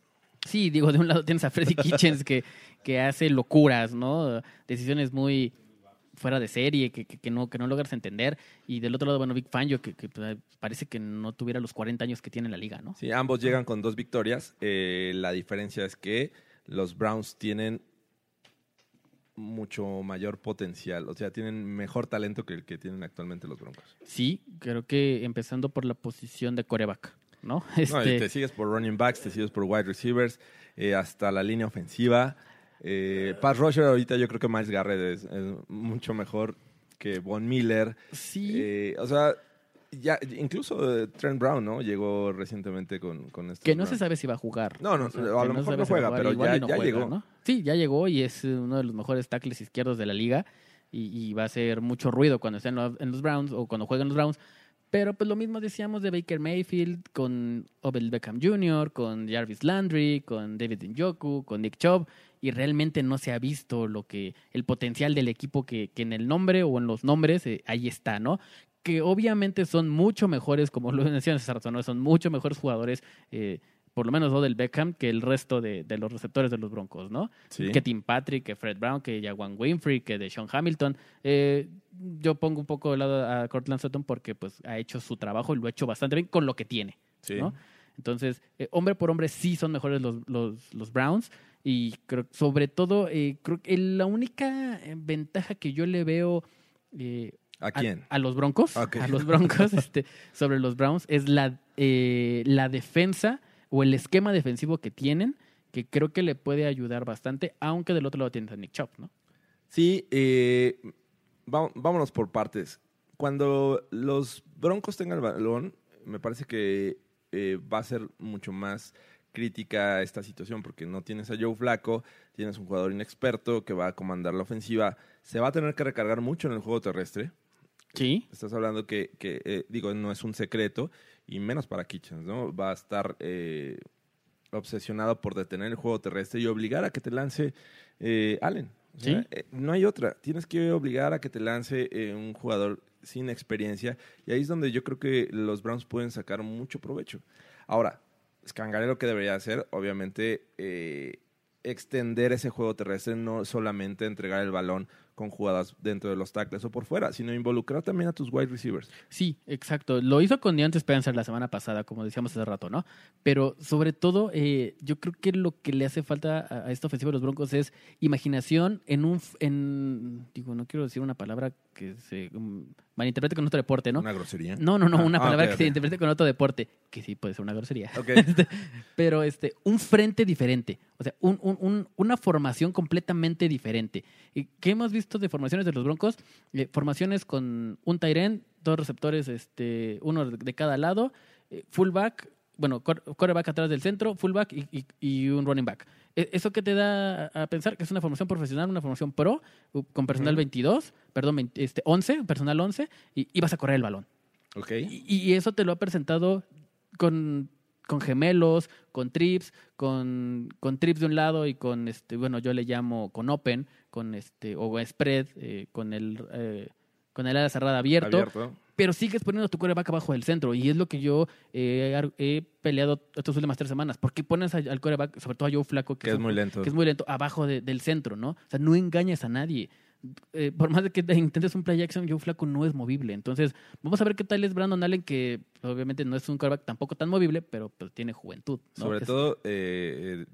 Sí, digo, de un lado tienes a Freddy Kitchens que, que hace locuras, ¿no? Decisiones muy fuera de serie, que, que, que no, que no logras entender. Y del otro lado, bueno, Big Fangio, que, que pues, parece que no tuviera los 40 años que tiene la liga, ¿no? Sí, ambos llegan con dos victorias. Eh, la diferencia es que los Browns tienen mucho mayor potencial, o sea, tienen mejor talento que el que tienen actualmente los Broncos. Sí, creo que empezando por la posición de coreback, ¿no? No, y Este, te sigues por running backs, te sigues por wide receivers, eh, hasta la línea ofensiva. Eh, pass rusher ahorita yo creo que Miles Garrett es, es mucho mejor que Von Miller. sí. Eh, o sea, ya incluso eh, Trent Brown, ¿no? Llegó recientemente con, con estos Que no se sabe si va a jugar. No, no, O sea, a lo mejor no juega, jugar, pero ya- y no ya juega, llegó. ¿no? Sí, ya llegó y es uno de los mejores tackles izquierdos de la liga y, y va a hacer mucho ruido cuando esté en los, en los Browns o cuando jueguen los Browns. Pero pues lo mismo decíamos de Baker Mayfield con Odell Beckham Jr., con Jarvis Landry, con David Njoku, con Nick Chubb y realmente no se ha visto lo que el potencial del equipo que, que en el nombre o en los nombres eh, ahí está, ¿no? Que obviamente son mucho mejores, como lo mencionas ¿no? Son mucho mejores jugadores, eh, por lo menos Odell Beckham, que el resto de, de los receptores de los Broncos, ¿no? Sí. Que Tim Patrick, que Fred Brown, que Jawan Winfrey, que de Sean Hamilton. Eh, yo pongo un poco de lado a Cortland Sutton porque pues ha hecho su trabajo y lo ha hecho bastante bien con lo que tiene, Sí. ¿no? Entonces, eh, hombre por hombre sí son mejores los, los, los Browns Y creo, sobre todo, eh, creo que la única eh, ventaja que yo le veo eh, ¿A quién? a, los Broncos, a los Broncos este, sobre los Browns es la, eh, la defensa o el esquema defensivo que tienen, que creo que le puede ayudar bastante, aunque del otro lado tienes a Nick Chubb, ¿no? Sí, eh, vámonos por partes. Cuando los Broncos tengan el balón, me parece que va a ser mucho más crítica esta situación porque no tienes a Joe Flaco, tienes un jugador inexperto que va a comandar la ofensiva, se va a tener que recargar mucho en el juego terrestre. Sí. Estás hablando que, que, eh, digo, no es un secreto, y menos para Kitchens, ¿no? Va a estar eh, obsesionado por detener el juego terrestre y obligar a que te lance eh, Allen. O sea, Sí. no hay otra. Tienes que obligar a que te lance un jugador sin experiencia, y ahí es donde yo creo que los Browns pueden sacar mucho provecho. Ahora, Scangarello lo que debería hacer, obviamente, eh, extender ese juego terrestre, no solamente entregar el balón con jugadas dentro de los tackles o por fuera, sino involucrar también a tus wide receivers. Sí, exacto. Lo hizo con Deontay Spencer la semana pasada, como decíamos hace rato, ¿no? Pero sobre todo, eh, yo creo que lo que le hace falta a, esta ofensiva de los Broncos es imaginación en un... En, digo, no quiero decir una palabra que se mm, malinterprete con otro deporte, ¿no? Una grosería. No, no, no, Ah, una ah, palabra que se interprete con otro deporte, que sí puede ser una grosería. Este, Pero este, un frente diferente, o sea, un- un- un- una formación completamente diferente. ¿Y ¿Qué hemos visto de formaciones de los Broncos? Eh, formaciones con un Tyren, dos receptores, este, uno de cada lado, eh, fullback, bueno, quarterback atrás del centro, fullback y, y- y un running back. E- ¿Eso que te da a pensar? Que es una formación profesional, una formación pro, con personal 22, perdón, 20 este, 11, personal 11, y, y vas a correr el balón. Ok. Y, y eso te lo ha presentado con, con gemelos, con trips, con, con trips de un lado y con, este bueno, yo le llamo con open, con este o spread, eh, con el eh, con el ala cerrada abierto, Abierto. Pero sigues poniendo tu quarterback abajo del centro. Y es lo que yo eh, he peleado estas últimas tres semanas. ¿Por qué pones al quarterback, sobre todo a Joe Flaco, Que es muy lento. que es muy lento, abajo de- del centro, ¿no? O sea, no engañes a nadie. Eh, por más de que te intentes un play action, Joe Flaco no es movible. Entonces, vamos a ver qué tal es Brandon Allen, que obviamente no es un quarterback tampoco tan movible, pero pues, tiene juventud. ¿no? Sobre Es- todo, eh,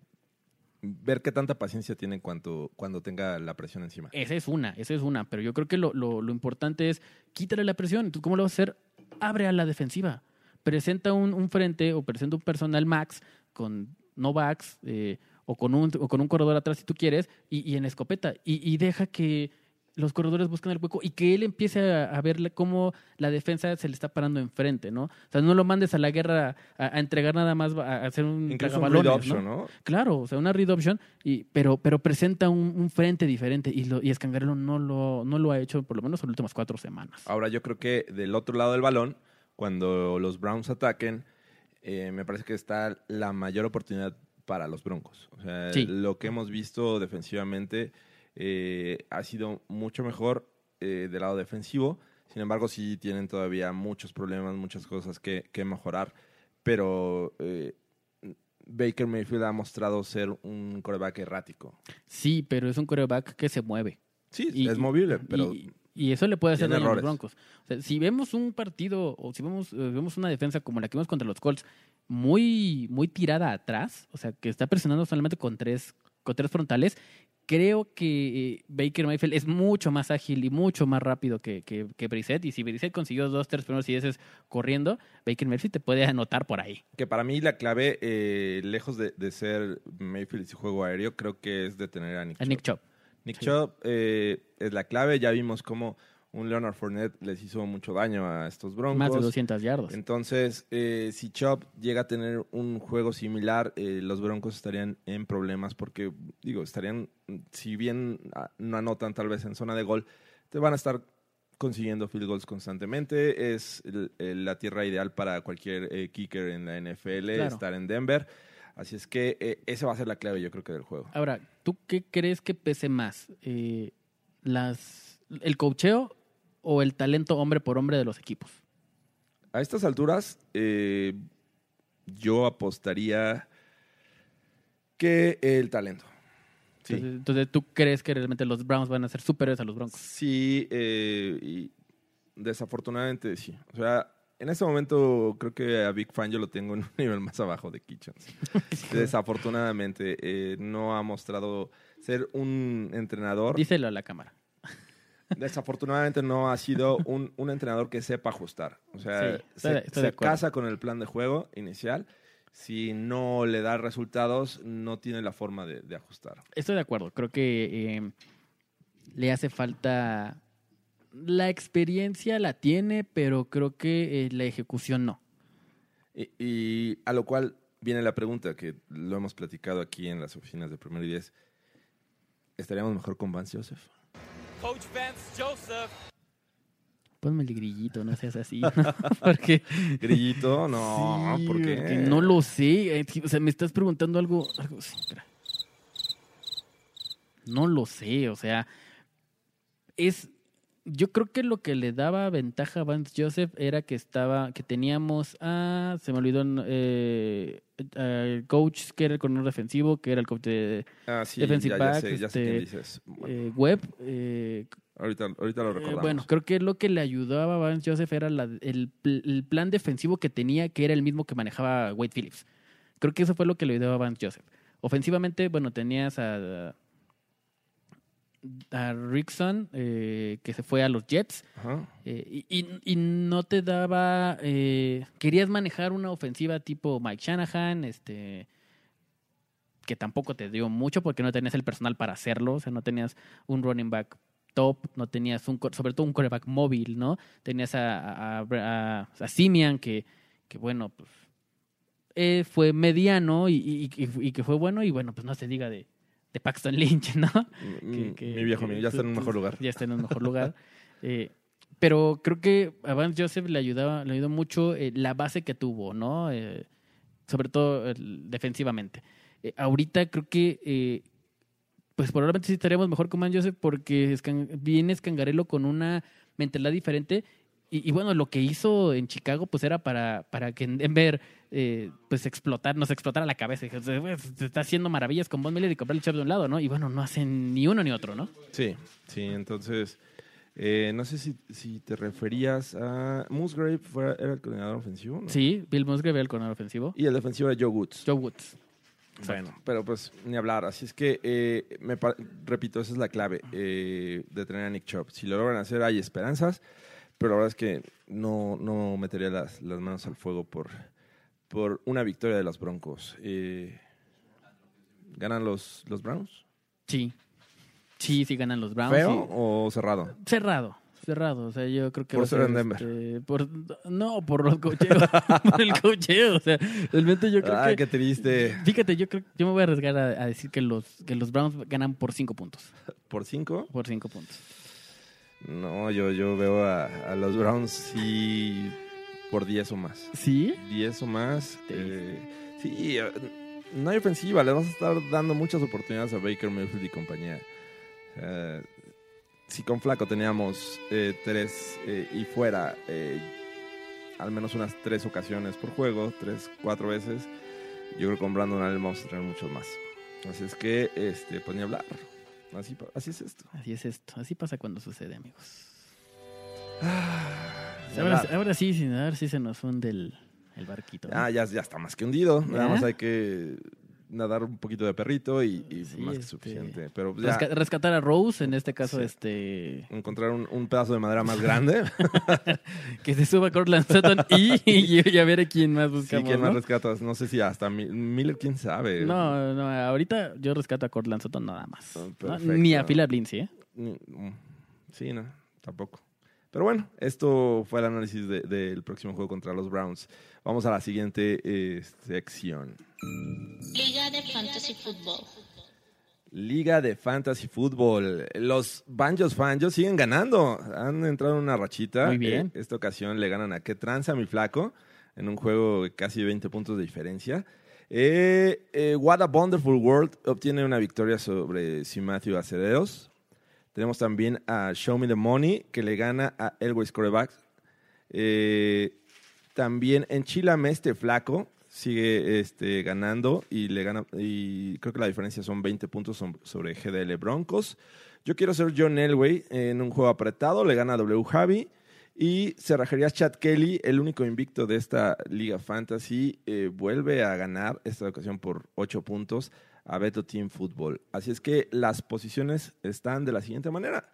ver qué tanta paciencia tiene cuando, cuando tenga la presión encima. Esa es una, esa es una. Pero yo creo que lo, lo, importante es quítale la presión. Entonces, ¿cómo lo vas a hacer? Abre a la defensiva. Presenta un, un frente o presenta un personal max con no backs eh, o, con un, con un corredor atrás si tú quieres y, y en escopeta. Y, y deja que los corredores busquen el hueco y que él empiece a, a ver cómo la defensa se le está parando enfrente, ¿no? O sea, no lo mandes a la guerra a, a entregar nada más, a, hacer un Incluso un read option, ¿no? Claro, o sea, una read option, y, pero, pero presenta un, un frente diferente y, lo, y Escangarelo no lo, no lo ha hecho por lo menos en las últimas cuatro semanas. Ahora yo creo que del otro lado del balón, cuando los Browns ataquen, eh, me parece que está la mayor oportunidad para los Broncos. O sea, Sí. lo que hemos visto defensivamente eh, ha sido mucho mejor eh, del lado defensivo. Sin embargo, sí tienen todavía muchos problemas, muchas cosas que, que mejorar. Pero eh, Baker Mayfield ha mostrado ser un coreback errático. Sí, pero es un quarterback que se mueve. Sí, Y- es movible, pero Y, y eso le puede hacer daño a los errores. Broncos. O sea, si vemos un partido o si vemos, eh, vemos una defensa como la que vimos contra los Colts, muy, muy tirada atrás, o sea, que está presionando solamente con tres, con tres frontales, creo que eh, Baker Mayfield es mucho más ágil y mucho más rápido que, que, que Brissett. Y si Brissett consiguió dos, tres primeros dieces corriendo, Baker Mayfield te puede anotar por ahí. Que para mí la clave, eh, lejos de, de ser Mayfield y su juego aéreo, creo que es detener a Nick A Nick Chubb. Chubb. Nick. Chubb eh, es la clave. Ya vimos cómo un Leonard Fournette les hizo mucho daño a estos Broncos. Más de 200 yardas. Entonces, eh, si Chubb llega a tener un juego similar, eh, los Broncos estarían en problemas porque, digo, estarían, si bien ah, no anotan tal vez en zona de gol, te van a estar consiguiendo field goals constantemente. Es el- el- la tierra ideal para cualquier eh, kicker en la NFL, Claro. estar en Denver. Así es que eh, esa va a ser la clave, yo creo que del juego. Ahora, ¿tú qué crees que pese más? Eh, las, ¿El cocheo o el talento hombre por hombre de los equipos? A estas alturas, eh, yo apostaría que el talento. Sí. Entonces, entonces, ¿tú crees que realmente los Browns van a ser superiores a los Broncos? Sí, eh, y desafortunadamente sí. O sea, en este momento creo que a Big Fan yo lo tengo en un nivel más abajo de Kitchens. Desafortunadamente, eh, no ha mostrado ser un entrenador. Díselo a la cámara. Desafortunadamente no ha sido un, un entrenador que sepa ajustar. O sea, Sí, estoy se, estoy casa con el plan de juego inicial. Si no le da resultados, no tiene la forma de, de ajustar. Estoy de acuerdo. Creo que eh, le hace falta. La experiencia la tiene, pero creo que eh, la ejecución no. Y, y a lo cual viene la pregunta que lo hemos platicado aquí en las oficinas de Primero y Diez. ¿Estaríamos mejor con Vance Joseph? Coach Vance Joseph. Ponme el grillito, no seas así. porque. Grillito, no, Sí, ¿por qué? porque No lo sé. eh, sí, O sea, me estás preguntando algo. algo sí, espera. No lo sé, o sea. Es. Yo creo que lo que le daba ventaja a Vance Joseph era que estaba. que teníamos a. se me olvidó eh, el coach que era el coordinador defensivo, que era el coach de Ah, sí, defensive back, sé, ya sé este. Bueno, eh, Webb. eh, ahorita, ahorita lo eh, recordamos. bueno, creo que lo que le ayudaba a Vance Joseph era la- el, pl- el plan defensivo que tenía, que era el mismo que manejaba Wade Phillips. Creo que eso fue lo que le ayudaba a Vance Joseph. Ofensivamente, bueno, tenías a, a Rickson, eh, que se fue a los Jets, Ajá. eh, y, y- y no te daba. eh, querías manejar una ofensiva tipo Mike Shanahan, este que tampoco te dio mucho porque no tenías el personal para hacerlo, o sea, no tenías un running back top, no tenías un, sobre todo un quarterback móvil, ¿no? Tenías a, a, a, a- a Simian que, que bueno, pues eh, fue mediano y, y- y- y que fue bueno y bueno, pues no se diga de, de Paxton Lynch, ¿no? Mm, Mi viejo amigo, ya está en un mejor lugar. Ya está en un mejor lugar. Eh, pero creo que a Vance Joseph le ayudaba, le ayudó mucho eh, la base que tuvo, ¿no? Eh, sobre todo defensivamente. Ahorita creo que, pues probablemente sí estaríamos mejor con Vance Joseph porque Scan- viene Scangarello con una mentalidad diferente. Y, y bueno, lo que hizo en Chicago, pues era para, para que en Denver, eh, pues explotar, nos explotara la cabeza. Dije, "Pues, Se está haciendo maravillas con Von Miller y con Bradley Chubb de un lado, ¿no? Y bueno, no hacen ni uno ni otro, ¿no? Sí, sí, entonces, eh, no sé si, si te referías a Musgrave, fue, era el coordinador ofensivo, ¿no? Sí, Bill Musgrave era el corredor ofensivo. Y el defensivo era Joe Woods. Joe Woods. Bueno, pero pues ni hablar. Así es que, eh, me repito, esa es la clave eh, de tener a Nick Chubb. Si lo logran hacer, hay esperanzas, pero la verdad es que no, no metería las, las manos al fuego por, por una victoria de los Broncos. Eh, ¿Ganan los, los Browns? Sí. Sí, sí ganan los Browns. ¿Feo sí. o cerrado? Cerrado. Cerrado. O sea, yo creo que. Por ser en Denver. este, por- no, por los cocheos. por el cocheo. O sea, realmente yo creo Ay, que. qué triste. Fíjate, yo creo yo me voy a arriesgar a, a decir que los, que los Browns ganan por cinco puntos. ¿Por cinco? Por cinco puntos. No, yo, yo veo a, a los Browns sí por 10 o más. ¿Sí? 10 o más. eh, sí, eh, no hay ofensiva. Le vas a estar dando muchas oportunidades a Baker Mayfield y compañía. Eh, si con Flaco teníamos eh, tres eh, y fuera eh, al menos unas tres ocasiones por juego, tres, cuatro veces, yo creo que con Brandon Allen vamos a tener muchos más. Así es que, este, pues ni hablar. Así, así es esto. Así es esto. Así pasa cuando sucede, amigos. Ni Ahora, sí, sí, ahora sí se nos hunde el, el barquito. ¿no? Ah, ya, ya está más que hundido. Nada ¿Ya? más hay que nadar un poquito de perrito y, y Sí, más que este, suficiente. Pero ya Resca- rescatar a Rose, en este caso, Sí. este. encontrar un, un pedazo de madera más grande. Que se suba Cortland Sutton y, y, a ver a quién más sí, buscamos. ¿quién más ¿no? rescatas? No sé si hasta Mi- Miller, quién sabe. No, no, ahorita yo rescato a Cortland Sutton nada más. Ah. Ni a Philip Lindsay, ¿eh? Mm, Sí, no, tampoco. Pero bueno, esto fue el análisis de- del próximo juego contra los Browns. Vamos a la siguiente eh, sección. Liga de Fantasy Football. Liga de Fantasy Football. Los Banjos Fanjos siguen ganando. Han entrado en una rachita. Muy bien. Eh, esta ocasión le ganan a Que Tranza, mi flaco, en un juego de casi 20 puntos de diferencia. Eh, eh, What a Wonderful World obtiene una victoria sobre Sir Matthew Acevedos. Tenemos también a Show Me the Money, que le gana a Elway's Coreback. Eh, también en Chile este flaco sigue este, ganando y le gana y creo que la diferencia son 20 puntos sobre GDL Broncos. Yo quiero ser John Elway en un juego apretado, le gana a W Javi Y Cerrajerías Chad Kelly, el único invicto de esta Liga Fantasy, eh, vuelve a ganar esta ocasión por 8 puntos a Beto Team Football. Así es que las posiciones están de la siguiente manera.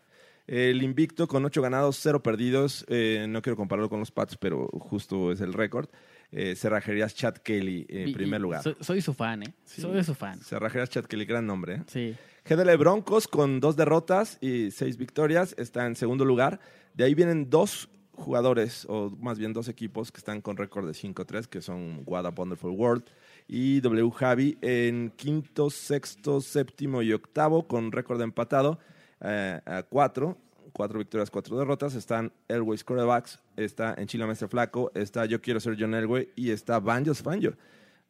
El invicto con 8 ganados, 0 perdidos. eh, no quiero compararlo con los Pats, pero justo es el récord. Eh, Cerrajerías Chad Kelly en primer lugar. Soy, soy su fan, ¿eh? Sí. Soy su fan. Cerrajerías Chad Kelly, gran nombre. ¿eh? Sí. GDL Broncos con dos derrotas y seis victorias está en segundo lugar. De ahí vienen dos jugadores, o más bien dos equipos que están con récord de 5-3, que son What a Wonderful World y W Javi en quinto, sexto, séptimo y octavo con récord empatado eh, a cuatro. Cuatro victorias, cuatro derrotas. Están Elway's Quarterbacks, está en Chile Mestre Flaco, está Yo Quiero Ser John Elway y está Banjos Fanjo.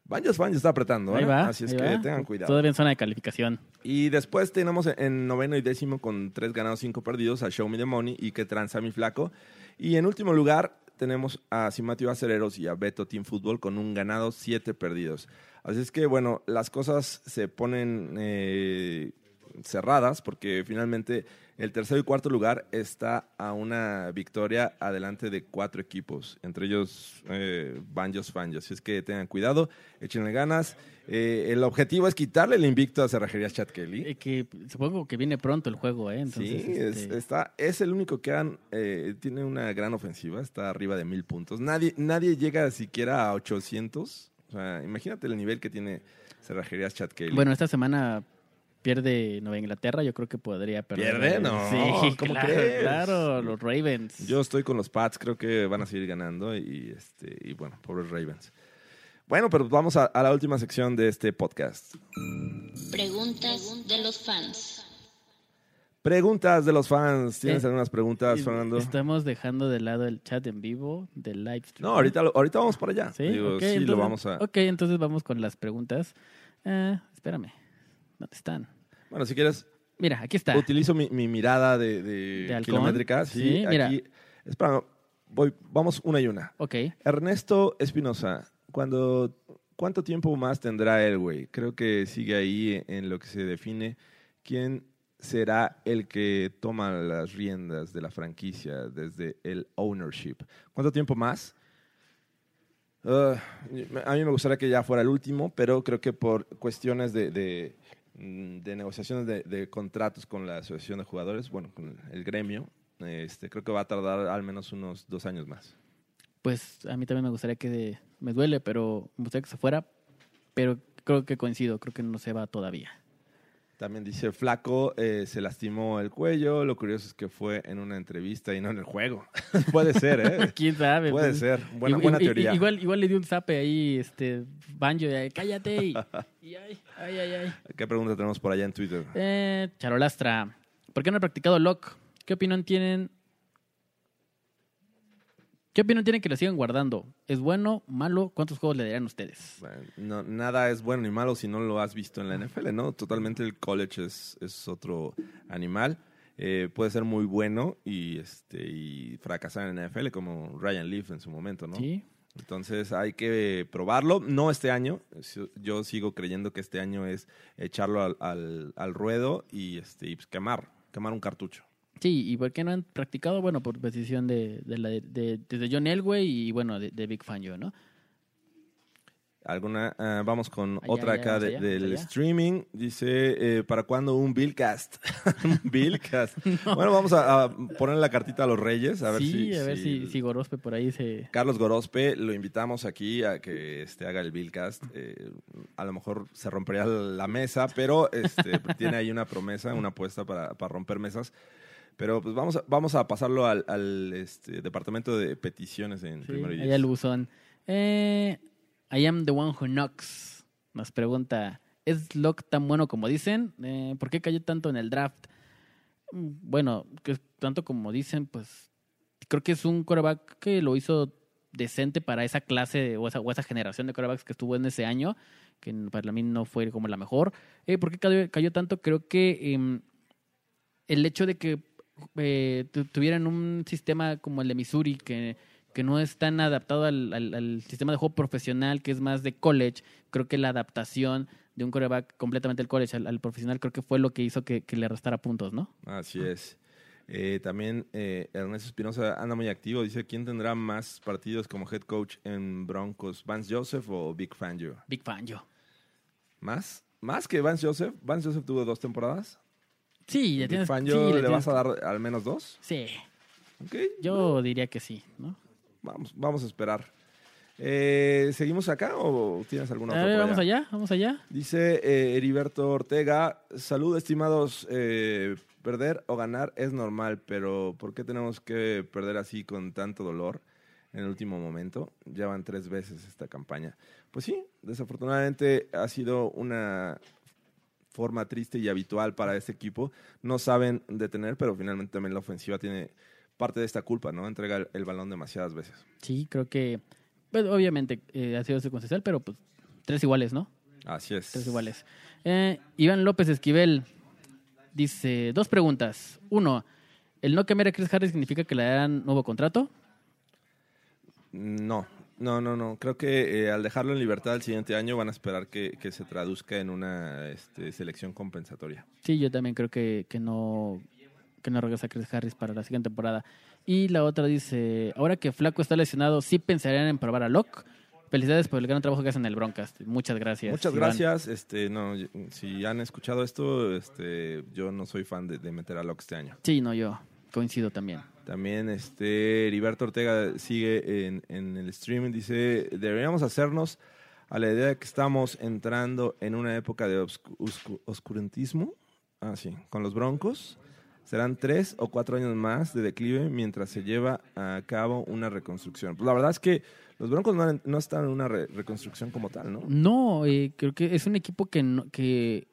Banjos Fanjo está apretando, Ahí ¿eh? va. Así es ahí que va. tengan cuidado. Todavía en zona de calificación. Y después tenemos en noveno y décimo con tres ganados, cinco perdidos a Show Me the Money y que tranza mi flaco. Y en último lugar tenemos a Simatio Acereros y a Beto Team Football con un ganado, siete perdidos. Así es que, bueno, las cosas se ponen eh, cerradas porque finalmente el tercero y cuarto lugar está a una victoria adelante de cuatro equipos, entre ellos eh, Banjos Fanjos. Así es que tengan cuidado, échenle ganas. Eh, el objetivo es quitarle el invicto a Cerrajerías Chat Kelly. Eh, que supongo que viene pronto el juego, ¿eh? Entonces, sí, es, este, está, es el único que han, eh, tiene una gran ofensiva, está arriba de mil puntos. Nadie, nadie llega siquiera a 800. O sea, imagínate el nivel que tiene Cerrajerías Chat Kelly. Bueno, esta semana pierde Nueva Inglaterra, yo creo que podría perder. ¿Pierde? No, Sí, ¿cómo claro, crees? claro, los Ravens. Yo estoy con los Pats, creo que van a seguir ganando y, este, y bueno, pobres Ravens. Bueno, pero vamos a, a la última sección de este podcast. Preguntas de los fans. Preguntas de los fans. ¿Tienes Eh, algunas preguntas, Fernando? Estamos dejando de lado el chat en vivo del live stream. No, ahorita, ahorita vamos para allá. ¿Sí? Digo, sí, lo entonces- vamos a... Ok, entonces vamos con las preguntas. Ah, espérame. ¿Dónde están? Bueno, si quieres, Mira, aquí está. utilizo mi, mi mirada de, de ¿De kilométrica. Sí, Sí, mira. aquí. Espera, voy, vamos una y una. Ok. Ernesto Espinosa, cuando, ¿cuánto tiempo más tendrá él, güey? Creo que sigue ahí en lo que se define. ¿Quién será el que toma las riendas de la franquicia desde el ownership? ¿Cuánto tiempo más? Uh, a mí me gustaría que ya fuera el último, pero creo que por cuestiones de, de, mm, de negociaciones de, de contratos con la asociación de jugadores, bueno, con el gremio, este, creo que va a tardar al menos unos dos años más. Pues a mí también me gustaría que me duele, pero me gustaría que se fuera. Pero creo que coincido, creo que no se va todavía. También dice Flaco, eh, se lastimó el cuello. Lo curioso es que fue en una entrevista y no en el juego. Puede ser, ¿eh? ¿Quién sabe? Puede Pues, ser. Buena, igual- teoría. Igual, igual le dio un zape ahí, este, Banjo, y ahí, cállate. Y, y ay, ay, ay, ay. ¿Qué pregunta tenemos por allá en Twitter? Eh, Charolastra, ¿por qué no han practicado lock? ¿Qué opinión tienen? ¿Qué opinión tienen que lo sigan guardando? ¿Es bueno, malo? ¿Cuántos juegos le darían ustedes? Bueno, no- nada es bueno ni malo si no lo has visto en la NFL, ¿no? Totalmente el college es, es otro animal. Eh, puede ser muy bueno y, este, y fracasar en la NFL como Ryan Leaf en su momento, ¿no? Sí. Entonces hay que probarlo. No este año. Yo sigo creyendo que este año es echarlo al, al- al ruedo y, este, y pues quemar, quemar un cartucho. Sí, ¿y por qué no han practicado? Bueno, por decisión de, de, la- de- John Elway y bueno, de, Big Fangio, ¿no? Alguna, ah, vamos con Allá, otra allá, acá allá, del streaming. Dice, eh, ¿para cuándo un Billcast? un Billcast. Bueno, vamos a, a ponerle la cartita a los Reyes. A ver sí, si, a ver si, si Gorospe por ahí se... Carlos Gorospe, lo invitamos aquí a que este, haga el Billcast. Eh, a lo mejor se rompería la mesa, pero este, tiene ahí una promesa, una apuesta para, para romper mesas. Pero pues vamos a, vamos a pasarlo al, al, este, departamento de peticiones en Sí, primero y allá el buzón. Eh, I am the one who knocks. Nos pregunta, ¿es Locke tan bueno como dicen? Eh, ¿Por qué cayó tanto en el draft? Mm, Bueno, que tanto como dicen, pues creo que es un coreback que lo hizo decente para esa clase o esa, o esa generación de corebacks que estuvo en ese año, que para mí no fue como la mejor. Eh, ¿Por qué cayó, cayó tanto? Creo que em, el hecho de que eh, tu- tuvieran un sistema como el de Missouri, que, que no es tan adaptado al, al- al sistema de juego profesional, que es más de college, creo que la adaptación de un coreback completamente del college al, al profesional, creo que fue lo que hizo que, que le restara puntos, ¿no? Así es. Eh, también eh, Ernesto Espinosa anda muy activo. Dice, ¿quién tendrá más partidos como head coach en Broncos? ¿Vance Joseph o Big Fangio? Big fan yo. ¿Más? ¿Más que Vance Joseph? ¿Vance Joseph tuvo dos temporadas? Sí, ya ¿Big tienes. Fangio sí, le, tienes- vas a dar al menos dos? Sí, Ok, yo diría que sí, ¿no? Vamos, vamos a esperar. Eh, ¿Seguimos acá o tienes alguna A otra? ver, por vamos allá, vamos allá. Dice eh, Heriberto Ortega, salud estimados, eh, perder o ganar es normal, pero ¿por qué tenemos que perder así con tanto dolor en el último momento? Ya van tres veces esta campaña. Pues sí, desafortunadamente ha sido una forma triste y habitual para este equipo. No saben detener, pero finalmente también la ofensiva tiene parte de esta culpa, ¿no? Entrega el, el balón demasiadas veces. Sí, creo que. pues, obviamente eh, ha sido circunstancial, pero pues tres iguales, ¿no? Así es. Tres iguales. Eh, Iván López Esquivel dice: dos preguntas. Uno, ¿el no cambiar a Chris Harris significa que le darán nuevo contrato? No, no, no, no. Creo que eh, al dejarlo en libertad el siguiente año van a esperar que, que se traduzca en una este, selección compensatoria. Sí, yo también creo que, que no que no regresa Chris Harris para la siguiente temporada. Y la otra dice, ahora que Flaco está lesionado, ¿sí pensarían en probar a Locke? Felicidades por el gran trabajo que hacen en el Broncast. Muchas gracias. Muchas Iván. gracias. Este, no, si han escuchado esto, este, yo no soy fan de, de meter a Locke este año. Sí, no, yo coincido también. También este Heriberto Ortega sigue en, en el streaming, dice, deberíamos hacernos a la idea de que estamos entrando en una época de oscurantismo, ah, sí, con los Broncos. Serán tres o cuatro años más de declive mientras se lleva a cabo una reconstrucción. Pues la verdad es que los Broncos no, no están en una re- reconstrucción como tal, ¿no? No, eh, creo que es un equipo que, no- que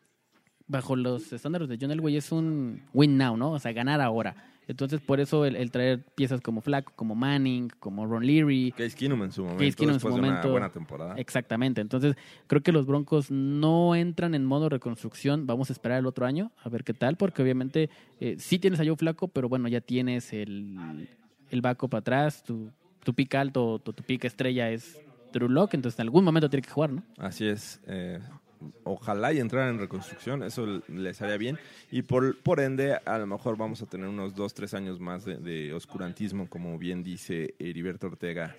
bajo los estándares de John Elway es un win now, ¿no? O sea, ganar ahora. Entonces, por eso el, el traer piezas como Flaco, como Manning, como Ron Leary, Case Keenum en su momento, Case Keenum en su después de momento. una buena temporada. Exactamente. Entonces, creo que los Broncos no entran en modo reconstrucción. Vamos a esperar el otro año a ver qué tal, porque obviamente eh, sí tienes a Joe Flaco, pero bueno, ya tienes el, el backup atrás. Tu, tu pick alto, tu, tu pick estrella es Drew Lock, entonces en algún momento tiene que jugar, ¿no? Así es. eh, ojalá y entraran en reconstrucción, eso les haría bien. Y por, por ende, a lo mejor vamos a tener unos dos, tres años más de, de oscurantismo, como bien dice Heriberto Ortega.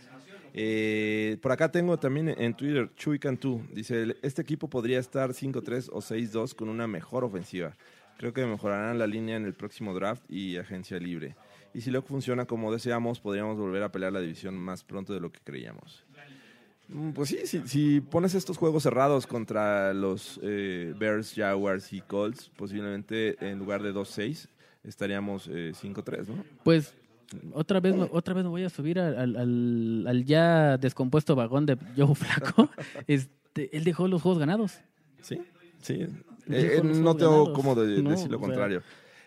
Eh, por acá tengo también en Twitter, Chuy Cantú, dice, este equipo podría estar 5-3 o 6-2 con una mejor ofensiva. Creo que mejorarán la línea en el próximo draft y agencia libre. Y si lo funciona como deseamos, podríamos volver a pelear la división más pronto de lo que creíamos. Mm, Pues sí, si, si pones estos juegos cerrados contra los eh, Bears, Jaguars y Colts, posiblemente en lugar de 2-6 estaríamos eh, 5-3, ¿no? Pues otra vez, me- otra vez me voy a subir al, al- al- al ya descompuesto vagón de Joe Flaco. Este, él dejó los juegos ganados. Sí, sí. Eh, no tengo cómo de- No, decir lo o sea- contrario.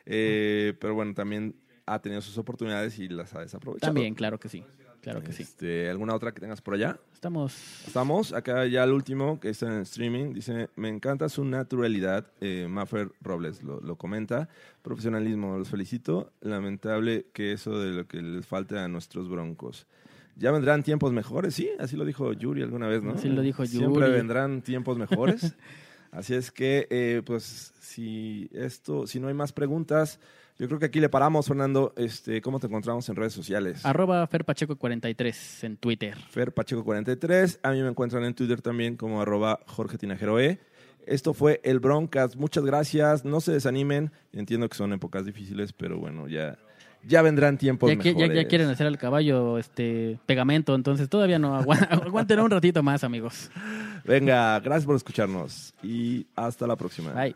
Eh, pero bueno, también ha tenido sus oportunidades y las ha desaprovechado. También, claro que sí. Claro que sí. Este, ¿Alguna otra que tengas por allá? Estamos. Estamos acá ya el último, que está en streaming. Dice, me encanta su naturalidad. Eh, Maffer Robles lo, lo comenta. Profesionalismo, los felicito. Lamentable que eso de lo que les falta a nuestros broncos. Ya vendrán tiempos mejores, sí, así lo dijo Yuri alguna vez, ¿no? Así lo dijo Siempre Yuri. vendrán tiempos mejores. así es que, eh, pues, si esto, si no hay más preguntas, yo creo que aquí le paramos, Fernando. Este, ¿Cómo te encontramos en redes sociales? Arroba FerPacheco43 en Twitter. Fer Pacheco 43. A mí me encuentran en Twitter también como arroba Jorge Tinajeroe. Esto fue el Broncast. Muchas gracias. No se desanimen. Entiendo que son épocas difíciles, pero bueno, ya, ya vendrán tiempos Ya, mejores. ya quieren hacer al caballo este pegamento, entonces todavía no. Aguanten, aguanten un ratito más, amigos. Venga, gracias por escucharnos y hasta la próxima. Bye.